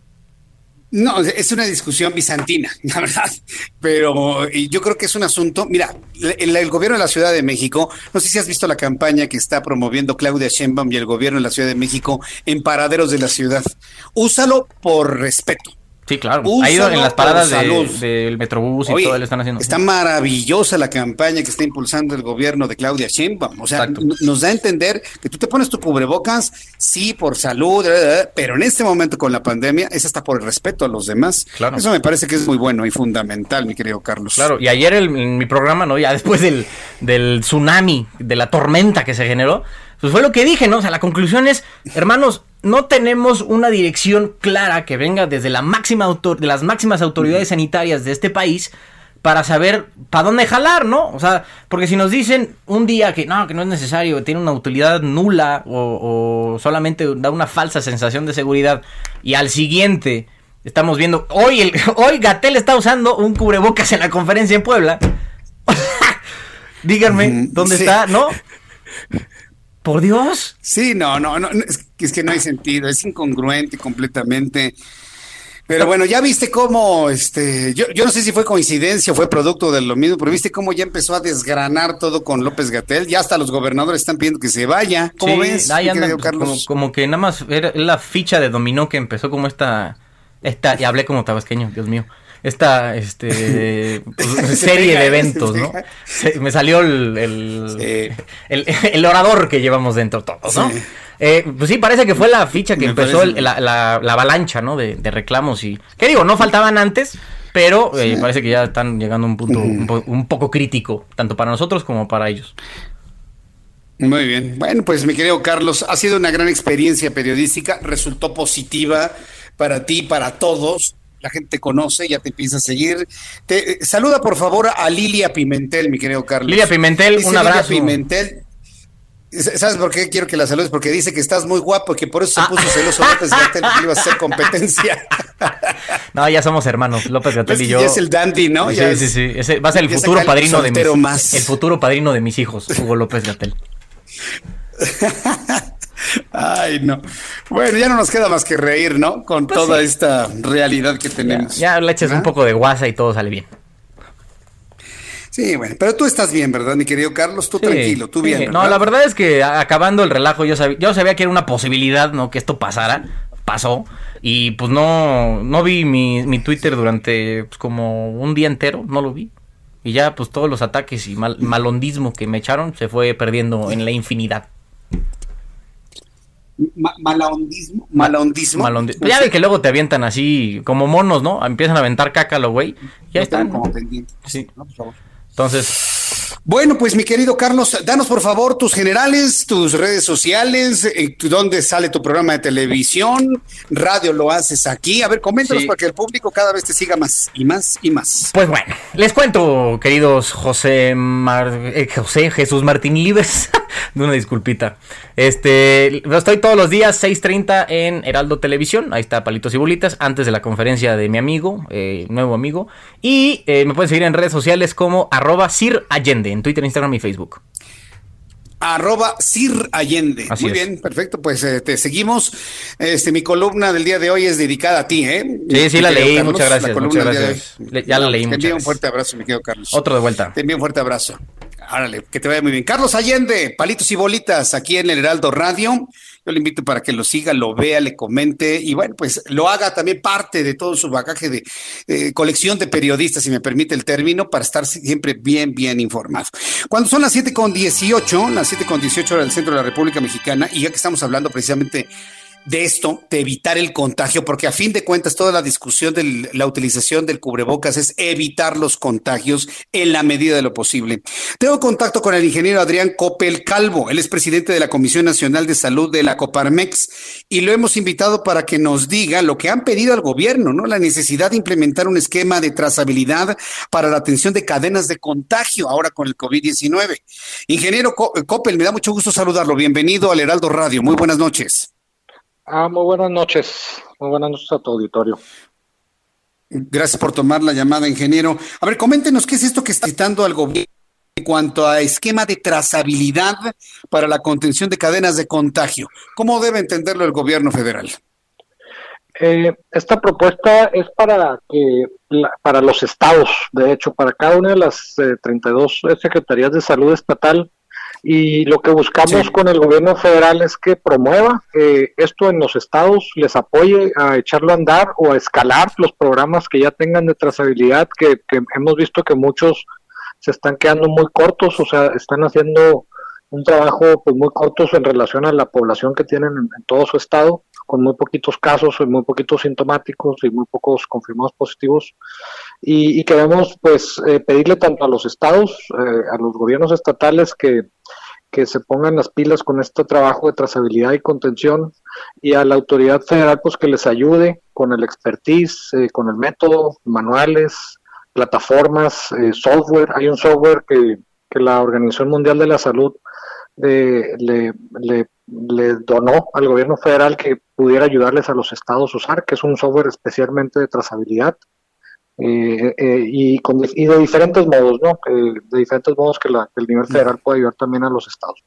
No, es una discusión bizantina, [LAUGHS] la verdad. Pero yo creo que es un asunto. Mira, el, el gobierno de la Ciudad de México, no sé si has visto la campaña que está promoviendo Claudia Sheinbaum y el gobierno de la Ciudad de México en paraderos de la ciudad. Úsalo por respeto. Sí, claro. Ha ido en las paradas de- del Metrobús y Oye, todo lo están haciendo. Está maravillosa la campaña que está impulsando el gobierno de Claudia Sheinbaum. O sea, nos da a entender que tú te pones tu cubrebocas, sí, por salud, pero en este momento con la pandemia es hasta por el respeto a los demás. Claro. Eso me parece que es muy bueno y fundamental, mi querido Carlos. Claro, y ayer el- en mi programa, ¿no? Ya después del, del tsunami, de la tormenta que se generó, pues fue lo que dije, ¿no? O sea, la conclusión es, hermanos, no tenemos una dirección clara que venga desde la máxima autor de las máximas autoridades sanitarias de este país para saber para dónde jalar, ¿no? O sea, porque si nos dicen un día que no, que no es necesario, tiene una utilidad nula o, o solamente da una falsa sensación de seguridad y al siguiente estamos viendo, hoy, el, [LAUGHS] hoy Gatel está usando un cubrebocas en la conferencia en Puebla. [LAUGHS] Díganme, ¿dónde sí. está? ¿No? [LAUGHS] Por Dios. Sí, no, no, no, es, que- es que no hay sentido, es incongruente completamente. Pero bueno, ya viste cómo, este, yo, yo no sé si fue coincidencia o fue producto de lo mismo, pero viste cómo ya empezó a desgranar todo con López Gatel, ya hasta los gobernadores están pidiendo que se vaya. ¿Cómo Sí, ves? ahí andan, Carlos? Como, como que nada más era la ficha de dominó que empezó como esta, esta, y hablé como tabasqueño, Dios mío, esta, este, [LAUGHS] pues, [LAUGHS] Se serie de eventos, ¿no? Se- me salió el, el, el, el orador que llevamos dentro todos, ¿no? Sí. Eh, pues sí, parece que fue la ficha que Me empezó la, la- la avalancha, ¿no? De, de reclamos y, ¿qué digo? No faltaban antes, pero eh, Sí. parece que ya están llegando a un punto un, po- un poco crítico, tanto para nosotros como para ellos. Muy bien. Bueno, pues mi querido Carlos, ha sido una gran experiencia periodística, resultó positiva para ti, para todos. La gente te conoce, ya te empieza a seguir. Te, eh, saluda por favor a Lilia Pimentel, mi querido Carlos. Lilia Pimentel, Dice un Lilia abrazo. Pimentel. ¿Sabes por qué quiero que la saludes? Porque dice que estás muy guapo y que por eso Ah. se puso celoso López Gatell que iba a hacer competencia. [LAUGHS] No, ya somos hermanos, López Gatel y yo. ya es el dandy, ¿no? Sí, Ya sí, sí. Ese va a ser el futuro padrino de mis más. El futuro padrino de mis hijos, Hugo López Gatel. [LAUGHS] Ay, no. Bueno, ya no nos queda más que reír, ¿no? Con Pues toda sí. esta realidad que tenemos. Ya, ya le echas un poco de guasa y todo sale bien. Sí, bueno, pero tú estás bien, ¿verdad, mi querido Carlos? Tú Sí, tranquilo, tú sí. bien. No, la verdad es que acabando el relajo yo sabía, yo sabía que era una posibilidad, ¿no? Que esto pasara, pasó. Y pues no, no vi mi, mi Twitter durante pues, como un día entero, no lo vi. Y ya pues todos los ataques y mal- malondismo que me echaron se fue perdiendo en la infinidad. Ma- malahondismo. Malahondismo. Malondi- Pues ya ve que luego te avientan así como monos, ¿no? Empiezan a aventar caca lo güey. Ya están. como. Sí. No, por favor. Entonces, Bueno, pues mi querido Carlos, danos por favor tus generales, tus redes sociales, eh, dónde sale tu programa de televisión, radio lo haces aquí. A ver, coméntanos Sí. para que el público cada vez te siga más y más y más. Pues bueno, les cuento, queridos José, Mar- eh, José Jesús Martín Libres, [LAUGHS] [LAUGHS] de una disculpita. Este, estoy todos los días 6:30 en Heraldo Televisión, ahí está Palitos y Bolitas, antes de la conferencia de mi amigo, eh, nuevo amigo, y eh, me pueden seguir en redes sociales como arroba Sir Allende, en Twitter, Instagram y Facebook. Arroba Sir Allende. Así Muy es. bien, perfecto. Pues eh, te seguimos. Este, mi columna del día de hoy es dedicada a ti, ¿eh? Sí, sí, la leí, Carlos, muchas gracias, la muchas gracias. ya la leí, Te envío un fuerte abrazo, mi querido Carlos. Otro de vuelta. Te envío un fuerte abrazo. Árale, que te vaya muy bien. Carlos Allende, palitos y bolitas, aquí en el Heraldo Radio. Yo le invito para que lo siga, lo vea, le comente y bueno, pues lo haga también parte de todo su bagaje de colección de periodistas, si me permite el término, para estar siempre bien, bien informado. Cuando son las 7 con 18, las 7 con 18 horas del centro de la República Mexicana, y ya que estamos hablando precisamente de esto, de evitar el contagio, porque a fin de cuentas toda la discusión de la utilización del cubrebocas es evitar los contagios en la medida de lo posible. Tengo contacto con el ingeniero Adrián Copel Calvo, él es presidente de la Comisión Nacional de Salud de la Coparmex y lo hemos invitado para que nos diga lo que han pedido al gobierno, ¿no? La necesidad de implementar un esquema de trazabilidad para la atención de cadenas de contagio ahora con el COVID-19. Ingeniero Co- Copel, me da mucho gusto saludarlo. Bienvenido al Heraldo Radio. Muy buenas noches. Ah, muy buenas noches. Muy buenas noches a tu auditorio. Gracias por tomar la llamada, ingeniero. A ver, coméntenos qué es esto que está citando al gobierno en cuanto a esquema de trazabilidad para la contención de cadenas de contagio. ¿Cómo debe entenderlo el gobierno federal? Eh, esta propuesta es para que la- para los estados, de hecho, para cada una de las eh, 32 secretarías de salud estatal. Y lo que buscamos con el gobierno federal es que promueva eh, esto en los estados, les apoye a echarlo a andar o a escalar los programas que ya tengan de trazabilidad, que, que hemos visto que muchos se están quedando muy cortos, o sea, están haciendo un trabajo pues muy cortos en relación a la población que tienen en, en todo su estado, con muy poquitos casos, y muy poquitos sintomáticos y muy pocos confirmados positivos. Y, y queremos pues eh, pedirle tanto a los estados, eh, a los gobiernos estatales que, que se pongan las pilas con este trabajo de trazabilidad y contención y a la autoridad federal pues que les ayude con el expertise, eh, con el método, manuales, plataformas, eh, software. Hay un software que, que la Organización Mundial de la Salud eh, le, le, le donó al gobierno federal que pudiera ayudarles a los estados a usar, que es un software especialmente de trazabilidad. Eh, eh, y, con, y de diferentes modos, ¿no? Eh, de diferentes modos que, la, que el nivel federal puede ayudar también a los estados.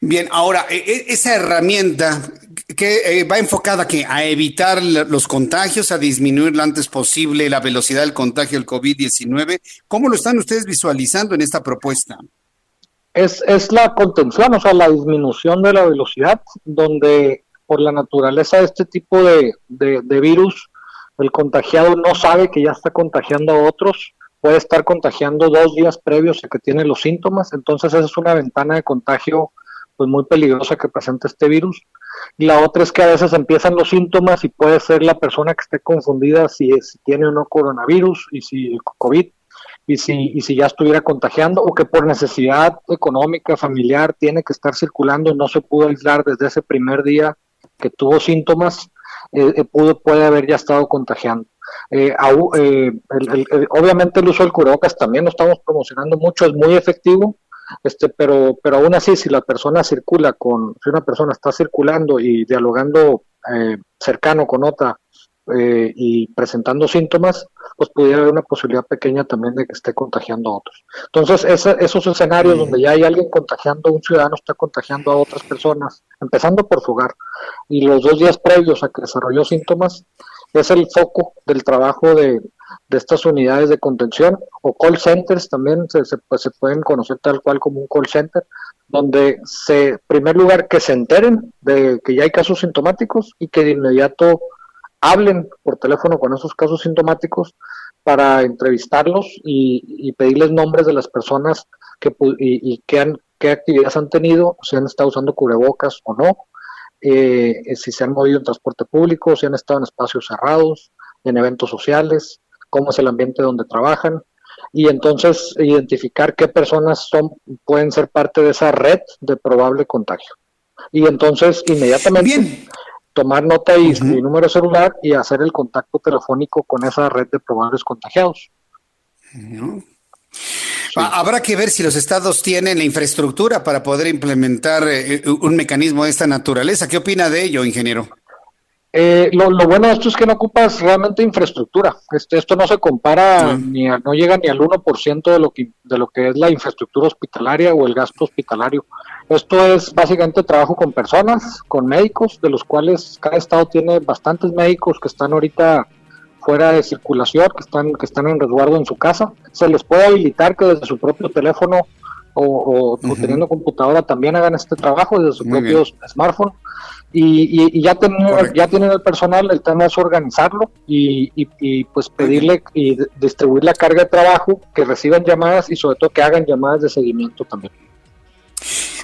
Bien, ahora, e- e- esa herramienta que eh, va enfocada que a evitar los contagios, a disminuir lo antes posible la velocidad del contagio del COVID-19, ¿cómo lo están ustedes visualizando en esta propuesta? es, es la contención, o sea, la disminución de la velocidad, donde por la naturaleza de este tipo de, de, de virus, el contagiado no sabe que ya está contagiando a otros, puede estar contagiando dos días previos a que tiene los síntomas, entonces esa es una ventana de contagio pues muy peligrosa que presenta este virus. Y la otra es que a veces empiezan los síntomas y puede ser la persona que esté confundida si, es- si tiene o no coronavirus y si COVID y si, y si ya estuviera contagiando o que por necesidad económica, familiar, tiene que estar circulando y no se pudo aislar desde ese primer día que tuvo síntomas, eh, eh, pudo, puede haber ya estado contagiando. Eh, eh, obviamente el uso del cubrebocas también lo estamos promocionando mucho, es muy efectivo, este, pero, pero aún así, si la persona circula con, si una persona está circulando y dialogando cercano con otra eh, y presentando síntomas, pues pudiera haber una posibilidad pequeña también de que esté contagiando a otros. Entonces, esos escenarios donde ya hay alguien contagiando, un ciudadano está contagiando a otras personas, empezando por su hogar, y los dos días previos a que desarrolló síntomas, es el foco del trabajo de, estas unidades de contención o call centers también se, pues, se pueden conocer tal cual como un call center, donde se, primer lugar, que se enteren de que ya hay casos sintomáticos y que de inmediato hablen por teléfono con esos casos sintomáticos para entrevistarlos y, pedirles nombres de las personas que, y, qué, han, qué actividades han tenido, si han estado usando cubrebocas o no, eh, si se han movido en transporte público, si han estado en espacios cerrados, en eventos sociales, cómo es el ambiente donde trabajan, y entonces identificar qué personas son, pueden ser parte de esa red de probable contagio. Y entonces inmediatamente tomar nota y, número celular y hacer el contacto telefónico con esa red de probables contagiados. Habrá que ver si los estados tienen la infraestructura para poder implementar eh, un mecanismo de esta naturaleza. ¿Qué opina de ello, ingeniero? Eh, lo, bueno de esto es que no ocupas realmente infraestructura. Este, esto no se compara, ni no llega ni al 1% de lo, que, de lo que es la infraestructura hospitalaria o el gasto hospitalario. Esto es básicamente trabajo con personas, con médicos, de los cuales cada estado tiene bastantes médicos que están ahorita fuera de circulación, que están, que están en resguardo en su casa. Se les puede habilitar que desde su propio teléfono o, teniendo computadora también hagan este trabajo desde su propio smartphone. Y, ya, tienen, ya tienen el personal, el tema es organizarlo y, y, pues pedirle y distribuir la carga de trabajo, que reciban llamadas y sobre todo que hagan llamadas de seguimiento también.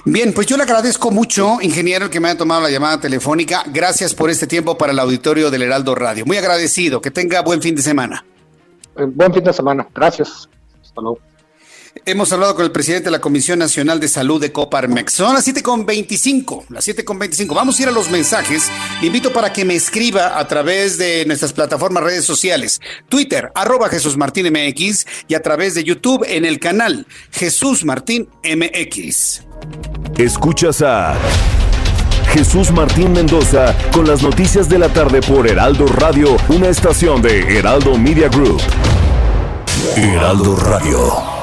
Bien, pues yo le agradezco mucho, ingeniero, que me haya tomado la llamada telefónica. Gracias por este tiempo para el auditorio del Heraldo Radio. Muy agradecido. Que tenga buen fin de semana. Eh, buen fin de semana. Gracias. Hasta luego. Hemos hablado con el presidente de la Comisión Nacional de Salud de Coparmex. Son las 7.25, las 7.25. Vamos a ir a los mensajes. Invito para que me escriba a través de nuestras plataformas redes sociales. Twitter, arroba Jesús Martín MX y a través de YouTube en el canal Jesús Martín MX. Escuchas a Jesús Martín Mendoza con las noticias de la tarde por Heraldo Radio, una estación de Heraldo Media Group. Heraldo Radio.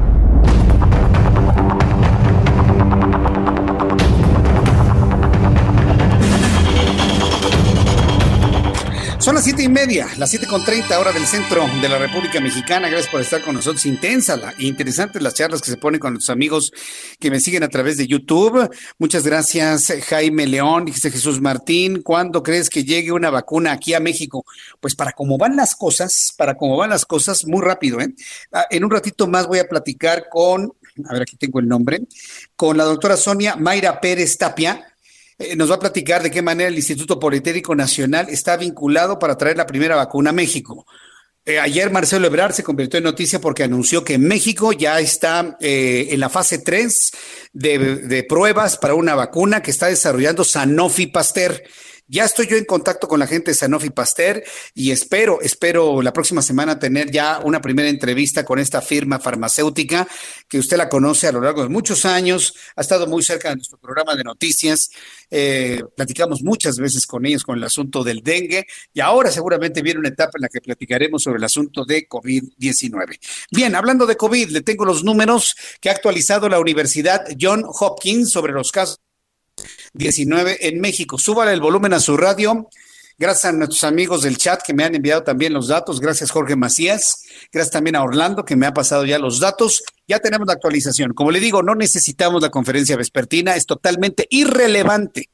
Son las siete y media, las siete con treinta hora del centro de la República Mexicana. Gracias por estar con nosotros. Intensa, la, interesantes las charlas que se ponen con nuestros amigos que me siguen a través de YouTube. Muchas gracias, Jaime León, dice Jesús Martín. ¿Cuándo crees que llegue una vacuna aquí a México? Pues para cómo van las cosas, para cómo van las cosas, muy rápido, ¿eh? Ah, en un ratito más voy a platicar con, a ver, aquí tengo el nombre, con la doctora Sonia Mayra Pérez Tapia eh, nos va a platicar de qué manera el Instituto Politécnico Nacional está vinculado para traer la primera vacuna a México. Eh, ayer Marcelo Ebrard se convirtió en noticia porque anunció que México ya está eh, en la fase 3 de, de, pruebas para una vacuna que está desarrollando Sanofi Pasteur. Ya estoy yo en contacto con la gente de Sanofi Pasteur y espero, espero la próxima semana tener ya una primera entrevista con esta firma farmacéutica que usted la conoce a lo largo de muchos años, ha estado muy cerca de nuestro programa de noticias, eh, platicamos muchas veces con ellos con el asunto del dengue y ahora seguramente viene una etapa en la que platicaremos sobre el asunto de COVID-19. Bien, hablando de COVID, le tengo los números que ha actualizado la Universidad John Hopkins sobre los casos 19 en México. Súbale el volumen a su radio. Gracias a nuestros amigos del chat que me han enviado también los datos. Gracias Jorge Macías. Gracias también a Orlando que me ha pasado ya los datos. Ya tenemos la actualización. Como le digo, no necesitamos la conferencia vespertina. Es totalmente irrelevante.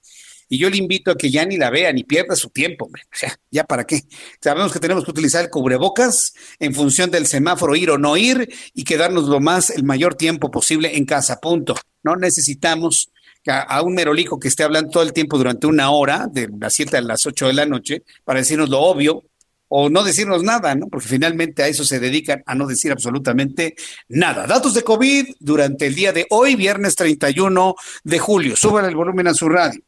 Y yo le invito a que ya ni la vea ni pierda su tiempo. O sea, ya para qué. Sabemos que tenemos que utilizar el cubrebocas en función del semáforo ir o no ir y quedarnos lo más, el mayor tiempo posible en casa. Punto. No necesitamos a, un merolico que esté hablando todo el tiempo durante una hora, de las 7 a las 8 de la noche, para decirnos lo obvio, o no decirnos nada, ¿no? Porque finalmente a eso se dedican, a no decir absolutamente nada. Datos de COVID durante el día de hoy, viernes 31 de julio. Suban el volumen a su radio.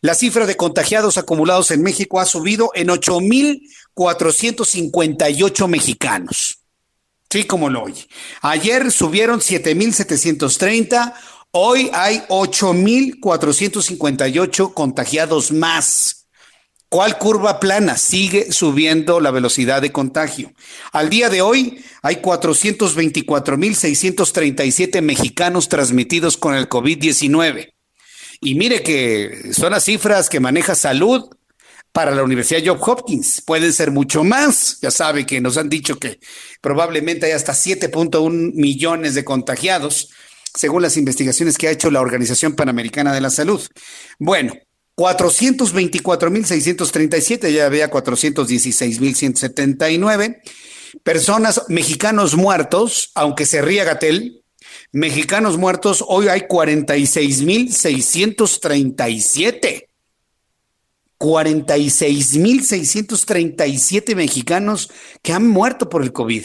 La cifra de contagiados acumulados en México ha subido en 8.458 mexicanos. Sí, como lo oye. Ayer subieron 7.730, hoy hay 8.458 contagiados más. ¿Cuál curva plana? Sigue subiendo la velocidad de contagio. Al día de hoy hay 424.637 mexicanos transmitidos con el COVID-19. Y mire que son las cifras que maneja salud para la Universidad Job Hopkins. Pueden ser mucho más. Ya sabe que nos han dicho que probablemente hay hasta 7.1 millones de contagiados, según las investigaciones que ha hecho la Organización Panamericana de la Salud. Bueno, 424.637, ya había 416.179 personas mexicanos muertos, aunque se ría Gatel, mexicanos muertos, hoy hay 46.637. 46.637 mexicanos que han muerto por el COVID.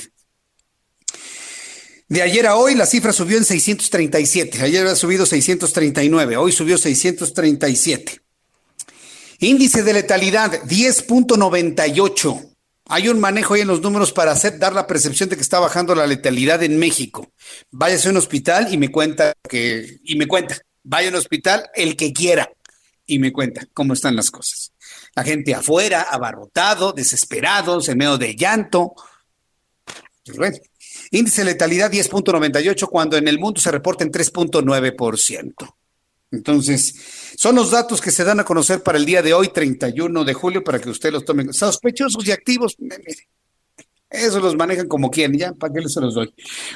De ayer a hoy la cifra subió en 637. Ayer ha subido 639, hoy subió 637. Índice de letalidad 10.98. Hay un manejo ahí en los números para hacer dar la percepción de que está bajando la letalidad en México. Váyase a un hospital y me cuenta que y me cuenta. Vaya a un hospital el que quiera y me cuenta cómo están las cosas. La gente afuera, abarrotado, desesperado, en medio de llanto. Pues bueno, índice de letalidad 10.98 cuando en el mundo se reporta en 3.9%. Entonces, son los datos que se dan a conocer para el día de hoy, 31 de julio, para que usted los tome. Sospechosos y activos, eso los manejan como quieran, ya, ¿para qué les se los doy?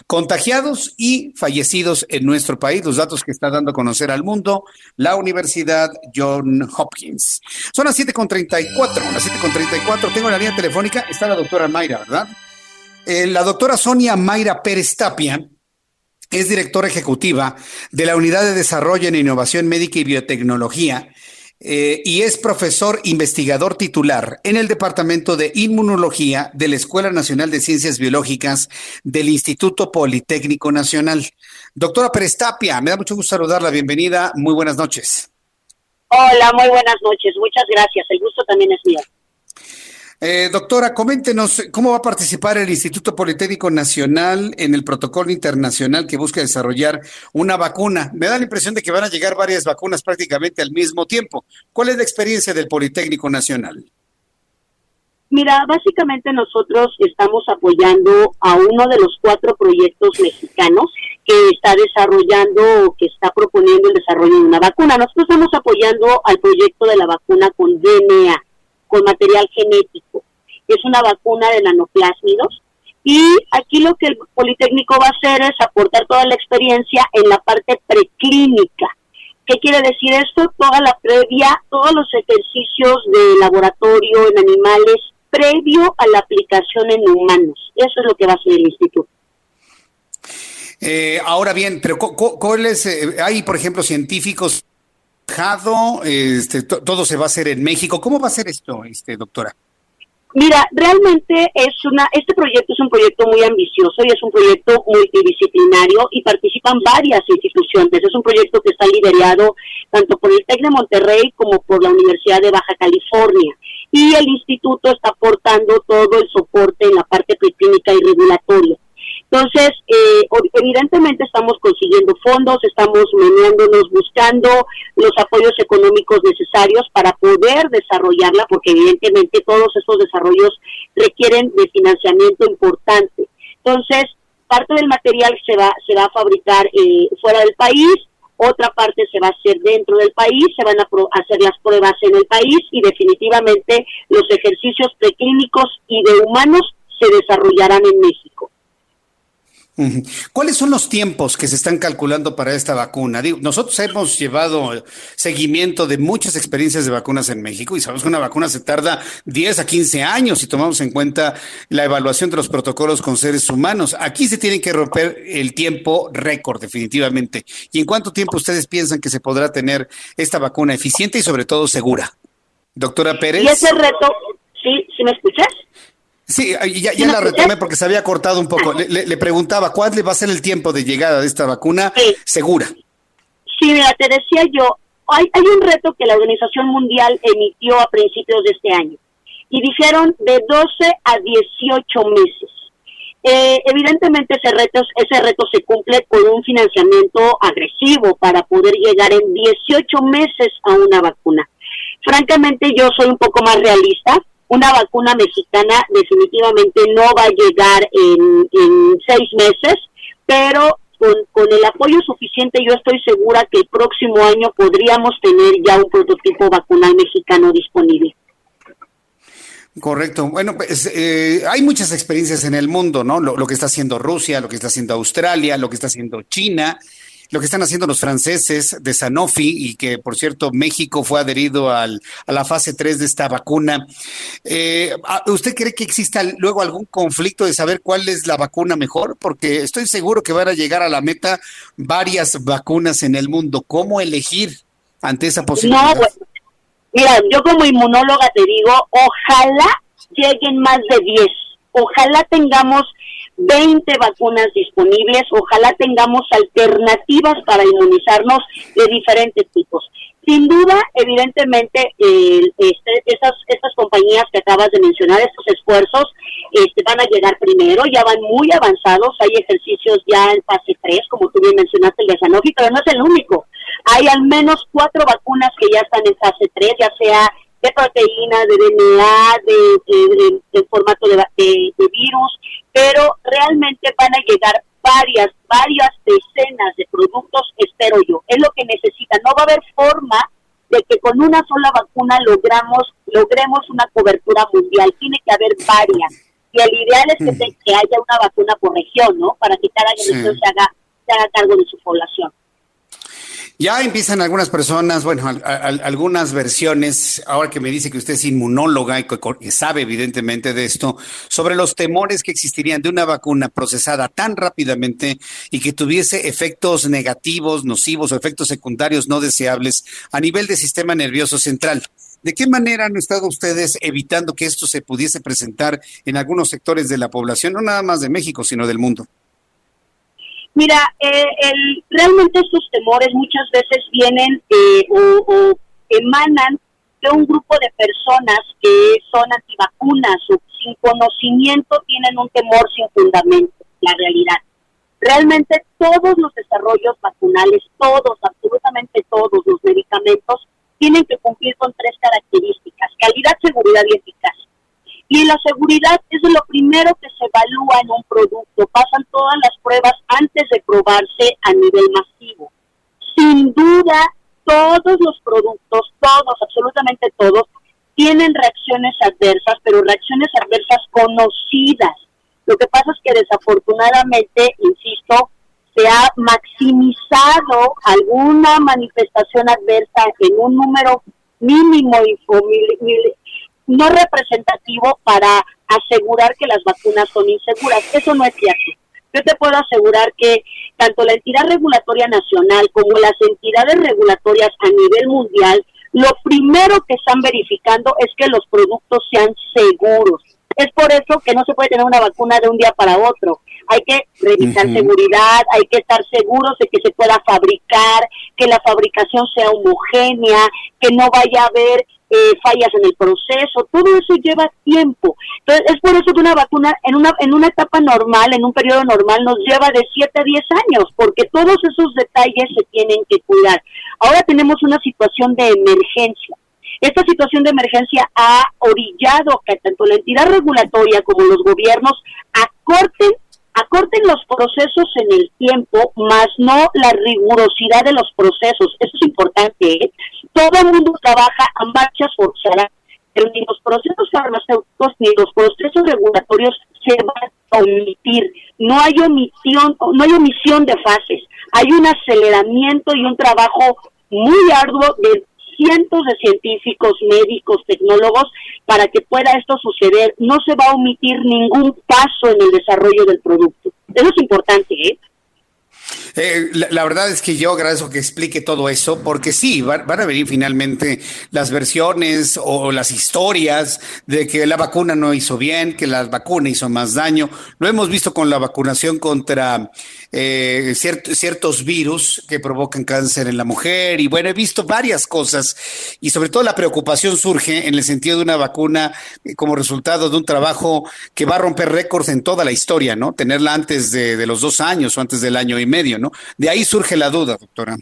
Contagiados y fallecidos en nuestro país, los datos que está dando a conocer al mundo la Universidad John Hopkins. Son las 7.34, las 7.34, tengo la línea telefónica, está la doctora Mayra, ¿verdad? Eh, la doctora Sonia Mayra Pérez Tapia es directora ejecutiva de la Unidad de Desarrollo en Innovación Médica y Biotecnología eh, y es profesor investigador titular en el Departamento de Inmunología de la Escuela Nacional de Ciencias Biológicas del Instituto Politécnico Nacional. Doctora Perestapia, me da mucho gusto saludarla. Bienvenida. Muy buenas noches. Hola, muy buenas noches. Muchas gracias. El gusto también es mío. Eh, doctora, coméntenos cómo va a participar el Instituto Politécnico Nacional en el protocolo internacional que busca desarrollar una vacuna. Me da la impresión de que van a llegar varias vacunas prácticamente al mismo tiempo. ¿Cuál es la experiencia del Politécnico Nacional? Mira, básicamente nosotros estamos apoyando a uno de los cuatro proyectos mexicanos que está desarrollando o que está proponiendo el desarrollo de una vacuna. Nosotros estamos apoyando al proyecto de la vacuna con DNA con material genético. Es una vacuna de nanoplásmidos y aquí lo que el Politécnico va a hacer es aportar toda la experiencia en la parte preclínica. ¿Qué quiere decir esto? Toda la previa, todos los ejercicios de laboratorio en animales previo a la aplicación en humanos. Eso es lo que va a hacer el instituto. Eh, ahora bien, pero ¿cuáles eh, hay, por ejemplo, científicos este, todo se va a hacer en México. ¿Cómo va a ser esto, este, doctora? Mira, realmente es una, este proyecto es un proyecto muy ambicioso y es un proyecto multidisciplinario y participan varias instituciones. Es un proyecto que está liderado tanto por el TEC de Monterrey como por la Universidad de Baja California. Y el instituto está aportando todo el soporte en la parte preclínica y regulatoria. Entonces, eh, evidentemente estamos consiguiendo fondos, estamos meneándonos, buscando los apoyos económicos necesarios para poder desarrollarla, porque evidentemente todos estos desarrollos requieren de financiamiento importante. Entonces, parte del material se va, se va a fabricar eh, fuera del país, otra parte se va a hacer dentro del país, se van a hacer las pruebas en el país y definitivamente los ejercicios preclínicos y de humanos se desarrollarán en México. ¿Cuáles son los tiempos que se están calculando para esta vacuna? nosotros hemos llevado seguimiento de muchas experiencias de vacunas en México y sabemos que una vacuna se tarda 10 a 15 años si tomamos en cuenta la evaluación de los protocolos con seres humanos. Aquí se tiene que romper el tiempo récord definitivamente. ¿Y en cuánto tiempo ustedes piensan que se podrá tener esta vacuna eficiente y sobre todo segura? Doctora Pérez. Y ese reto, ¿sí, ¿sí me escuchas? Sí, ya, ya la retomé porque se había cortado un poco. Le, preguntaba, ¿cuál va a ser el tiempo de llegada de esta vacuna segura? Sí, mira, te decía yo, hay, hay un reto que la Organización Mundial emitió a principios de este año y dijeron de 12 a 18 meses. Eh, evidentemente ese reto, ese reto se cumple con un financiamiento agresivo para poder llegar en 18 meses a una vacuna. Francamente yo soy un poco más realista una vacuna mexicana definitivamente no va a llegar en, seis meses, pero con, con, el apoyo suficiente yo estoy segura que el próximo año podríamos tener ya un prototipo vacunal mexicano disponible. Correcto. Bueno, pues eh, hay muchas experiencias en el mundo, ¿no? Lo, lo, que está haciendo Rusia, lo que está haciendo Australia, lo que está haciendo China lo que están haciendo los franceses de Sanofi y que, por cierto, México fue adherido al, a la fase 3 de esta vacuna. Eh, ¿Usted cree que exista luego algún conflicto de saber cuál es la vacuna mejor? Porque estoy seguro que van a llegar a la meta varias vacunas en el mundo. ¿Cómo elegir ante esa posibilidad? No, pues, mira, yo como inmunóloga te digo, ojalá lleguen más de 10. Ojalá tengamos 20 vacunas disponibles. Ojalá tengamos alternativas para inmunizarnos de diferentes tipos. Sin duda, evidentemente, este, esas, estas compañías que acabas de mencionar, estos esfuerzos, este, van a llegar primero, ya van muy avanzados, hay ejercicios ya en fase 3, como tú bien mencionaste, el de Sanofi, pero no es el único. Hay al menos cuatro vacunas que ya están en fase 3, ya sea de proteína, de DNA, de, de, formato de, de, virus, pero realmente van a llegar varias, varias decenas de productos, espero yo. Es lo que necesita. No va a haber forma de que con una sola vacuna logramos, logremos una cobertura mundial. Tiene que haber varias. Y el ideal es que, que haya una vacuna por región, ¿no? Para que cada región se haga, se haga cargo de su población. Ya empiezan algunas personas, bueno, algunas versiones, ahora que me dice que usted es inmunóloga y que, sabe evidentemente de esto, sobre los temores que existirían de una vacuna procesada tan rápidamente y que tuviese efectos negativos, nocivos o efectos secundarios no deseables a nivel del sistema nervioso central. ¿De qué manera han estado ustedes evitando que esto se pudiese presentar en algunos sectores de la población, no nada más de México, sino del mundo? Mira, eh, el, realmente estos temores muchas veces vienen eh, o, emanan de un grupo de personas que son antivacunas o sin conocimiento tienen un temor sin fundamento, la realidad. Realmente todos los desarrollos vacunales, todos, absolutamente todos los medicamentos, tienen que cumplir con tres características, calidad, seguridad y eficacia. Y la seguridad es lo primero que se evalúa en un producto. Pasan todas las pruebas antes de probarse a nivel masivo. Sin duda, todos los productos, todos, absolutamente todos, tienen reacciones adversas, pero reacciones adversas conocidas. Lo que pasa es que desafortunadamente, insisto, se ha maximizado alguna manifestación adversa en un número mínimo y no representativo para asegurar que las vacunas son inseguras. Eso no es cierto. Yo te puedo asegurar que tanto la entidad regulatoria nacional como las entidades regulatorias a nivel mundial, lo primero que están verificando es que los productos sean seguros. Es por eso que no se puede tener una vacuna de un día para otro. Hay que revisar seguridad, hay que estar seguros de que se pueda fabricar, que la fabricación sea homogénea, que no vaya a haber eh, fallas en el proceso, todo eso lleva tiempo. Entonces, es por eso que una vacuna en una, en una etapa normal, en un periodo normal, nos lleva de 7 a 10 años, porque todos esos detalles se tienen que cuidar. Ahora tenemos una situación de emergencia. Esta situación de emergencia ha orillado que tanto la entidad regulatoria como los gobiernos acorten acorten los procesos en el tiempo, más no la rigurosidad de los procesos. Eso es importante. ¿eh? Todo el mundo trabaja a marchas forzadas, pero ni los procesos farmacéuticos ni los procesos regulatorios se van omitir, no hay omisión, no hay omisión de fases, hay un aceleramiento y un trabajo muy arduo de cientos de científicos, médicos, tecnólogos para que pueda esto suceder. No se va a omitir ningún paso en el desarrollo del producto. Eso es importante, ¿eh? Eh, la, verdad es que yo agradezco que explique todo eso, porque sí, van, a venir finalmente las versiones o las historias de que la vacuna no hizo bien, que la vacuna hizo más daño. Lo hemos visto con la vacunación contra eh, ciertos virus que provocan cáncer en la mujer y bueno, he visto varias cosas y sobre todo la preocupación surge en el sentido de una vacuna eh, como resultado de un trabajo que va a romper récords en toda la historia, ¿no? Tenerla antes de, de los dos años o antes del año y medio, ¿no? De ahí surge la duda, doctora.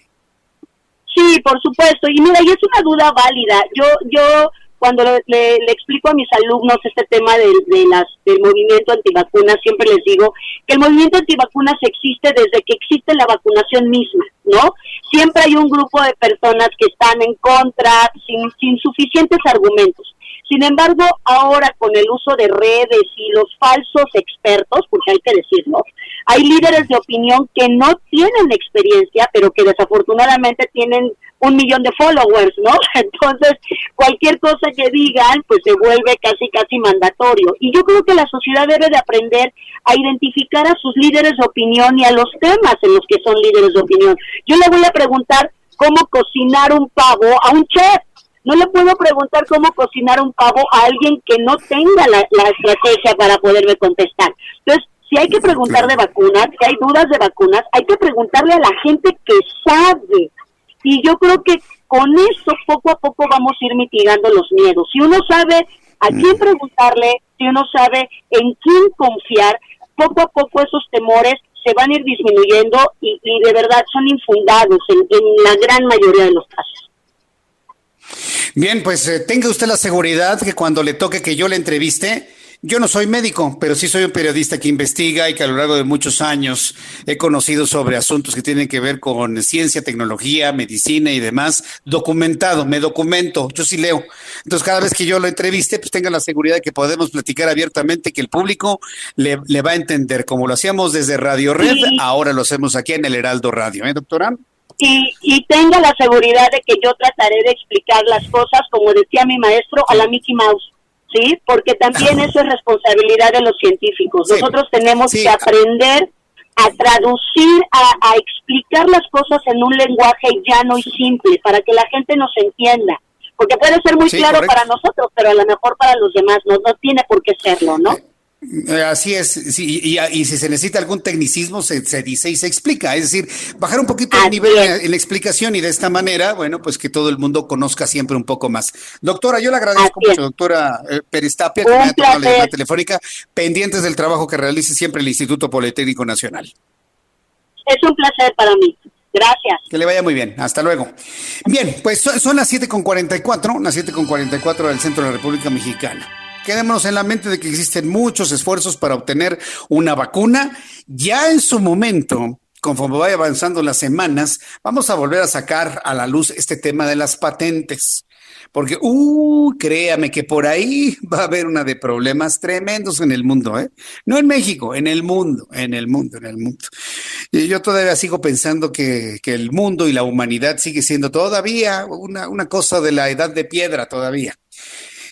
Sí, por supuesto. Y mira, y es una duda válida. Yo, yo cuando le, explico a mis alumnos este tema de, las, del movimiento antivacunas, siempre les digo que el movimiento antivacunas existe desde que existe la vacunación misma, ¿no? Siempre hay un grupo de personas que están en contra, sin, sin suficientes argumentos. Sin embargo, ahora con el uso de redes y los falsos expertos, porque hay que decirlo, hay líderes de opinión que no tienen experiencia, pero que desafortunadamente tienen un millón de followers, ¿no? [LAUGHS] Entonces, cualquier cosa que digan, pues se vuelve casi, casi mandatorio. Y yo creo que la sociedad debe de aprender a identificar a sus líderes de opinión y a los temas en los que son líderes de opinión. Yo le voy a preguntar cómo cocinar un pavo a un chef. No le puedo preguntar cómo cocinar un pavo a alguien que no tenga la, la estrategia para poderme contestar. Entonces, si hay que preguntar de vacunas, si hay dudas de vacunas, hay que preguntarle a la gente que sabe. Y yo creo que con eso poco a poco vamos a ir mitigando los miedos. Si uno sabe a quién preguntarle, si uno sabe en quién confiar, poco a poco esos temores se van a ir disminuyendo y, de verdad son infundados en, la gran mayoría de los casos. Bien, pues eh, tenga usted la seguridad que cuando le toque que yo le entreviste, yo no soy médico, pero sí soy un periodista que investiga y que a lo largo de muchos años he conocido sobre asuntos que tienen que ver con ciencia, tecnología, medicina y demás, documentado, me documento, yo sí leo. Entonces, cada vez que yo lo entreviste, pues tenga la seguridad de que podemos platicar abiertamente, que el público le, va a entender, como lo hacíamos desde Radio Red, ahora lo hacemos aquí en el Heraldo Radio, ¿eh, doctora? Y, y tenga la seguridad de que yo trataré de explicar las cosas, como decía mi maestro, a la Mickey Mouse. ¿sí? Porque también [LAUGHS] eso es responsabilidad de los científicos. Nosotros tenemos que aprender a traducir, a, explicar las cosas en un lenguaje llano y simple para que la gente nos entienda. Porque puede ser muy claro para nosotros, pero a lo mejor para los demás no, no tiene por qué serlo, ¿no? Eh, así es, sí, y, si se necesita algún tecnicismo, se, dice y se explica. Es decir, bajar un poquito el nivel en, la explicación y de esta manera, bueno, pues que todo el mundo conozca siempre un poco más. Doctora, yo le agradezco mucho, doctora eh, Peristapia, que me ha tomado la llamada telefónica, pendientes del trabajo que realice siempre el Instituto Politécnico Nacional. Es un placer para mí. Gracias. Que le vaya muy bien. Hasta luego. Bien, pues son, son las 7.44, las 7.44 del centro de la República Mexicana. Quedémonos en la mente de que existen muchos esfuerzos para obtener una vacuna. Ya en su momento, conforme vaya avanzando las semanas, vamos a volver a sacar a la luz este tema de las patentes. Porque, uh, créame que por ahí [LAUGHS] va a haber una de problemas tremendos en el mundo, ¿eh? No en México, en el mundo, en el mundo, en el mundo. Y yo todavía sigo pensando que, el mundo y la humanidad sigue siendo todavía una, una cosa de la edad de piedra todavía.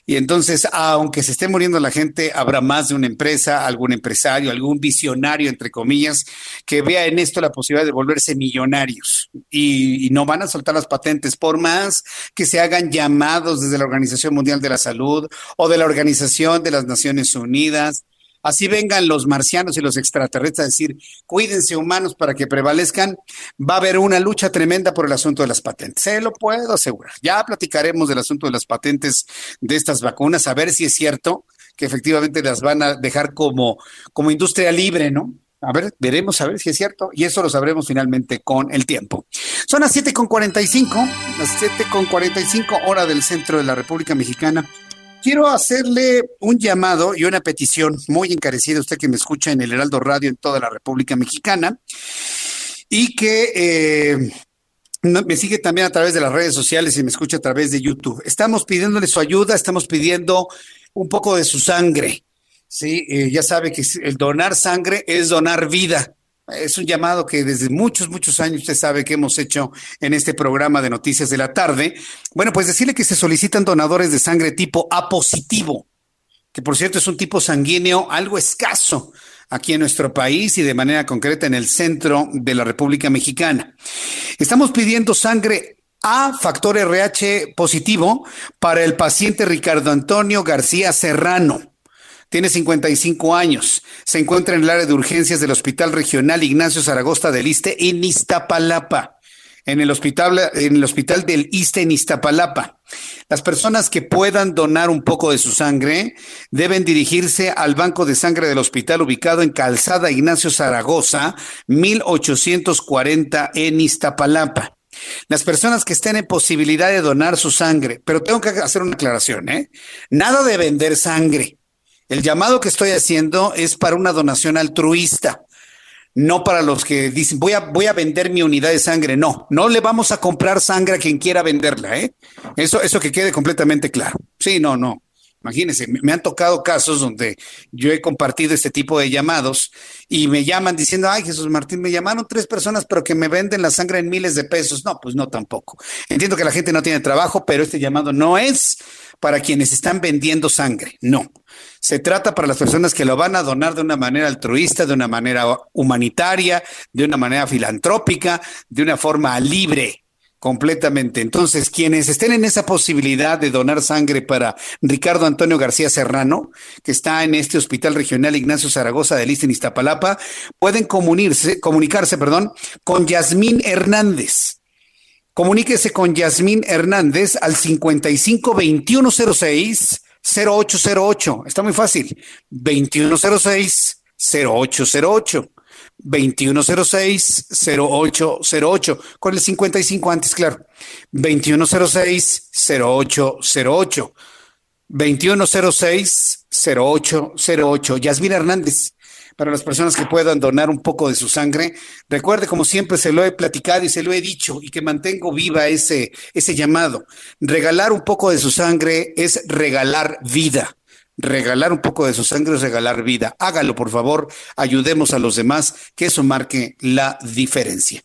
Y entonces, aunque se esté muriendo la gente, habrá más de una empresa, algún empresario, algún visionario, entre comillas, que vea en esto la posibilidad de volverse millonarios. Y, no van a soltar las patentes, por más que se hagan llamados desde la Organización Mundial de la Salud o de la Organización de las Naciones Unidas así vengan los marcianos y los extraterrestres a decir, cuídense humanos para que prevalezcan, va a haber una lucha tremenda por el asunto de las patentes. Se lo puedo asegurar. Ya platicaremos del asunto de las patentes de estas vacunas, a ver si es cierto que efectivamente las van a dejar como, como industria libre, ¿no? A ver, veremos a ver si es cierto y eso lo sabremos finalmente con el tiempo. Son las 7.45, las 7.45 hora del centro de la República Mexicana quiero hacerle un llamado y una petición muy encarecida, usted que me escucha en el Heraldo Radio en toda la República Mexicana y que eh, me sigue también a través de las redes sociales y me escucha a través de YouTube. Estamos pidiéndole su ayuda, estamos pidiendo un poco de su sangre. Sí, eh, ya sabe que el donar sangre es donar vida. Es un llamado que desde muchos, muchos años usted sabe que hemos hecho en este programa de Noticias de la Tarde. Bueno, pues decirle que se solicitan donadores de sangre tipo A positivo, que por cierto es un tipo sanguíneo algo escaso aquí en nuestro país y de manera concreta en el centro de la República Mexicana. Estamos pidiendo sangre A factor RH positivo para el paciente Ricardo Antonio García Serrano tiene 55 años. Se encuentra en el área de urgencias del Hospital Regional Ignacio Zaragoza del Iste en Iztapalapa. En el hospital, en el hospital del Iste en Iztapalapa. Las personas que puedan donar un poco de su sangre deben dirigirse al banco de sangre del hospital ubicado en Calzada Ignacio Zaragoza, 1840 en Iztapalapa. Las personas que estén en posibilidad de donar su sangre, pero tengo que hacer una aclaración, ¿eh? Nada de vender sangre. El llamado que estoy haciendo es para una donación altruista, no para los que dicen voy a, vender mi unidad de sangre. No, no le vamos a comprar sangre a quien quiera venderla, ¿eh? Eso, eso que quede completamente claro. Sí, no, no. Imagínense, me han tocado casos donde yo he compartido este tipo de llamados y me llaman diciendo, ay Jesús Martín, me llamaron tres personas, pero que me venden la sangre en miles de pesos. No, pues no tampoco. Entiendo que la gente no tiene trabajo, pero este llamado no es para quienes están vendiendo sangre, no. Se trata para las personas que lo van a donar de una manera altruista, de una manera humanitaria, de una manera filantrópica, de una forma libre, completamente. Entonces, quienes estén en esa posibilidad de donar sangre para Ricardo Antonio García Serrano, que está en este Hospital Regional Ignacio Zaragoza de Lista en Iztapalapa, pueden comunicarse, comunicarse, perdón, con Yasmín Hernández. Comuníquese con Yasmín Hernández al 55 2106 0808. Está muy fácil. 2106 0808. 2106 0808. Con el 55 antes, claro. 2106 0808. 2106 0808. Yasmín Hernández para las personas que puedan donar un poco de su sangre. Recuerde, como siempre se lo he platicado y se lo he dicho, y que mantengo viva ese, ese llamado. Regalar un poco de su sangre es regalar vida. Regalar un poco de su sangre es regalar vida. Hágalo, por favor. Ayudemos a los demás, que eso marque la diferencia.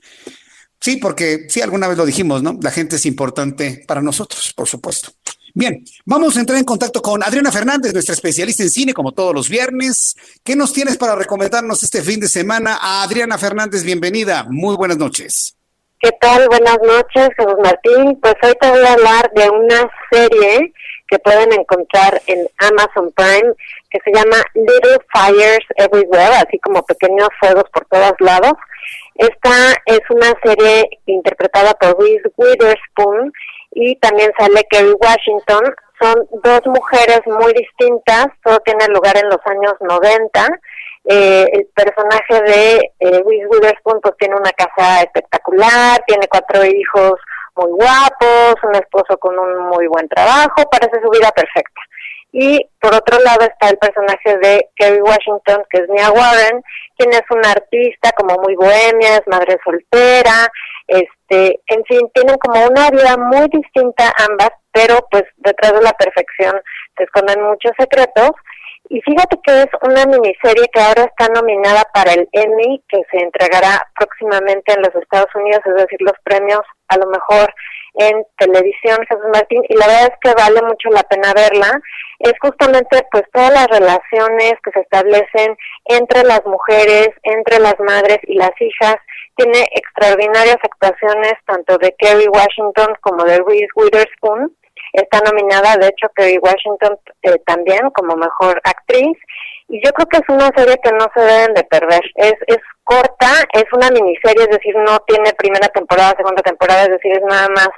Sí, porque sí, alguna vez lo dijimos, ¿no? La gente es importante para nosotros, por supuesto. Bien, vamos a entrar en contacto con Adriana Fernández, nuestra especialista en cine, como todos los viernes. ¿Qué nos tienes para recomendarnos este fin de semana? A Adriana Fernández, bienvenida. Muy buenas noches. ¿Qué tal? Buenas noches, Jesús Martín. Pues hoy te voy a hablar de una serie que pueden encontrar en Amazon Prime que se llama Little Fires Everywhere, así como pequeños fuegos por todos lados. Esta es una serie interpretada por Reese Witherspoon y también sale Kerry Washington. Son dos mujeres muy distintas, todo tiene lugar en los años 90. Eh, el personaje de eh, Witherspoon pues tiene una casa espectacular, tiene cuatro hijos muy guapos, un esposo con un muy buen trabajo, parece su vida perfecta. Y por otro lado está el personaje de Kerry Washington, que es Mia Warren, quien es una artista como muy bohemia, es madre soltera, este, en fin, tienen como una vida muy distinta ambas, pero pues detrás de la perfección se esconden muchos secretos. Y fíjate que es una miniserie que ahora está nominada para el Emmy, que se entregará próximamente en los Estados Unidos, es decir, los premios a lo mejor en televisión, Jesús Martín, y la verdad es que vale mucho la pena verla. Es justamente pues todas las relaciones que se establecen entre las mujeres, entre las madres y las hijas. Tiene extraordinarias actuaciones tanto de Kerry Washington como de Reese Witherspoon. Está nominada, de hecho, Kerry Washington eh, también como mejor actriz. Y yo creo que es una serie que no se deben de perder. Es, es corta, es una miniserie, es decir, no tiene primera temporada, segunda temporada, es decir, es nada más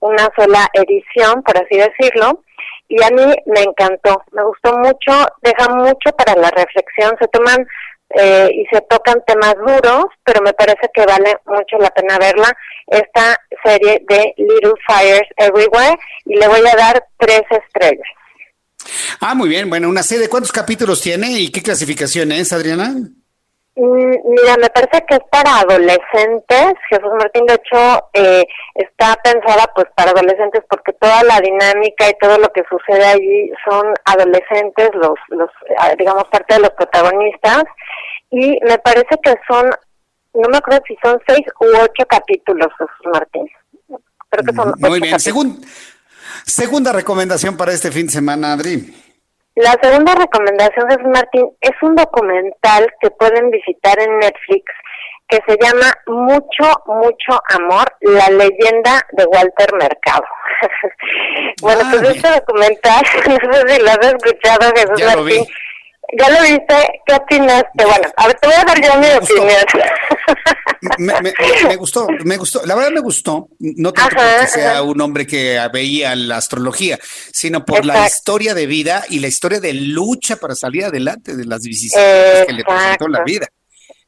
una sola edición, por así decirlo. Y a mí me encantó, me gustó mucho, deja mucho para la reflexión, se toman eh, y se tocan temas duros, pero me parece que vale mucho la pena verla, esta serie de Little Fires Everywhere, y le voy a dar tres estrellas. Ah, muy bien, bueno, una serie, ¿cuántos capítulos tiene y qué clasificación es, Adriana? Mm, mira, me parece que es para adolescentes. Jesús Martín, de hecho, eh, está pensada pues para adolescentes porque toda la dinámica y todo lo que sucede allí son adolescentes, los, los, ah, digamos, parte de los protagonistas. Y me parece que son, no me acuerdo si son seis u ocho capítulos, Jesús Martín. Creo que son Muy bien. segunda recomendación para este fin de semana, Adri. La segunda recomendación de Martín es un documental que pueden visitar en Netflix que se llama Mucho, mucho amor, la leyenda de Walter Mercado. [LAUGHS] bueno, pues ah, este documental, [LAUGHS] no sé si lo has escuchado, Jesús Martín. ¿Ya lo viste? ¿Qué opinaste? Bueno, a ver, te voy a dar yo mi opinión. Me, gustó, me gustó. La verdad me gustó, no tanto porque sea un hombre que veía la astrología, sino por la historia de vida y la historia de lucha para salir adelante de las vicisitudes que le presentó la vida.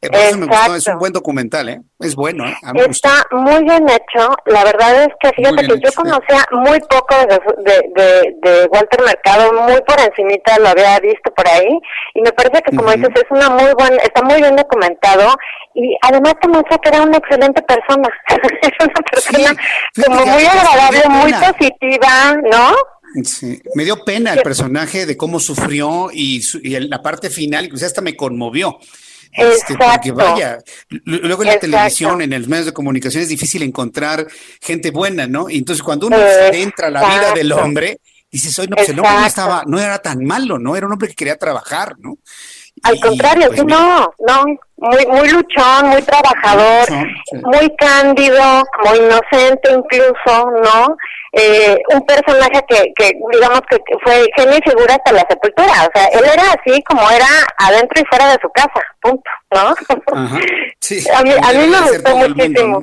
Eh, eso me gustó, es un buen documental, ¿eh? Es bueno, ¿eh? Está muy bien hecho. La verdad es que fíjate que yo conocía muy poco de, de, Walter Mercado, muy por encimita lo había visto por ahí. Y me parece que, como dices, es una muy buena, está muy bien documentado. Y además te muestra que era una excelente persona. [LAUGHS] es una persona como muy agradable, muy positiva, ¿no? Sí, me dio pena el personaje de cómo sufrió y, y la parte final, incluso hasta me conmovió. Este, porque vaya, luego en la televisión, en los medios de comunicación es difícil encontrar gente buena, ¿no? Y entonces cuando uno entra a la vida del hombre, dices, oye, no, pues el hombre no estaba, no era tan malo, ¿no? Era un hombre que quería trabajar, ¿no? Al contrario, pues, no, no, muy, muy luchón, muy trabajador, muy cándido, muy inocente incluso, ¿no? Eh, un personaje que, que, digamos que fue genio y figura hasta la sepultura, o sea, él era así como era adentro y fuera de su casa, punto, ¿no? Sí, [LAUGHS] a mí, a mí me gustó muchísimo.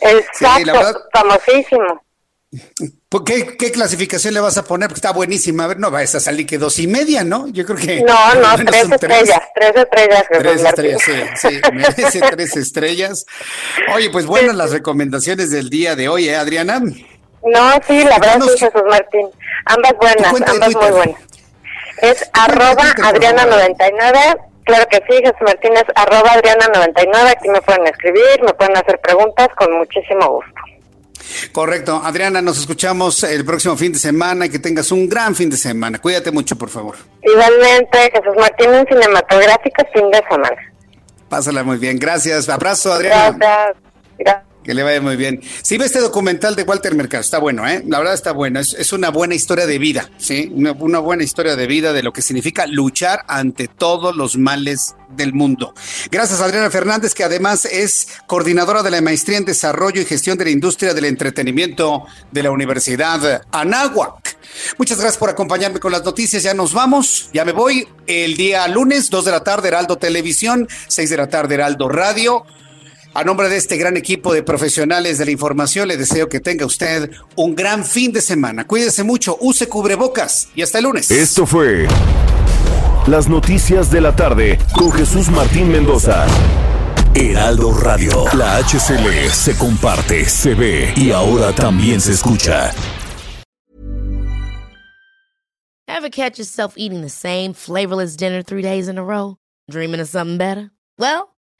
Exacto, famosísimo. ¿Qué, ¿Qué, clasificación le vas a poner? Porque está buenísima. A ver, no va a salir que dos y media, ¿no? Yo creo que. No, no, tres estrellas, tres, estrellas. Tres estrellas, sí, sí, [LAUGHS] merece tres estrellas. Oye, pues buenas las recomendaciones del día de hoy, ¿eh, Adriana? No, sí, la verdad sí, Jesús Martín. Ambas buenas, ambas muy buenas. Es arroba Adriana99. Claro que sí, Jesús Martín es arroba Adriana99. Aquí me pueden escribir, me pueden hacer preguntas con muchísimo gusto. Correcto. Adriana, nos escuchamos el próximo fin de semana y que tengas un gran fin de semana. Cuídate mucho, por favor. Igualmente, Jesús Martín, un cinematográfico fin de semana. Pásala muy bien. Gracias. Abrazo, Adriana. Gracias. Gracias. Que le vaya muy bien. Sí, ve este documental de Walter Mercado, está bueno, ¿eh? La verdad está bueno, es, una buena historia de vida, ¿sí? Una, una, buena historia de vida de lo que significa luchar ante todos los males del mundo. Gracias Adriana Fernández, que además es coordinadora de la Maestría en Desarrollo y Gestión de la Industria del Entretenimiento de la Universidad Anáhuac. Muchas gracias por acompañarme con las noticias. Ya nos vamos. Ya me voy. El día lunes, 2 de la tarde, Heraldo Televisión, 6 de la tarde, Heraldo Radio. A nombre de este gran equipo de profesionales de la información, le deseo que tenga usted un gran fin de semana. Cuídese mucho, use cubrebocas y hasta el lunes. Esto fue Las Noticias de la Tarde con Jesús Martín Mendoza. Heraldo Radio, la HCL se comparte, se ve y ahora también se escucha. Ever catch yourself eating the same flavorless dinner three days in a row? Dreaming of something better? Well,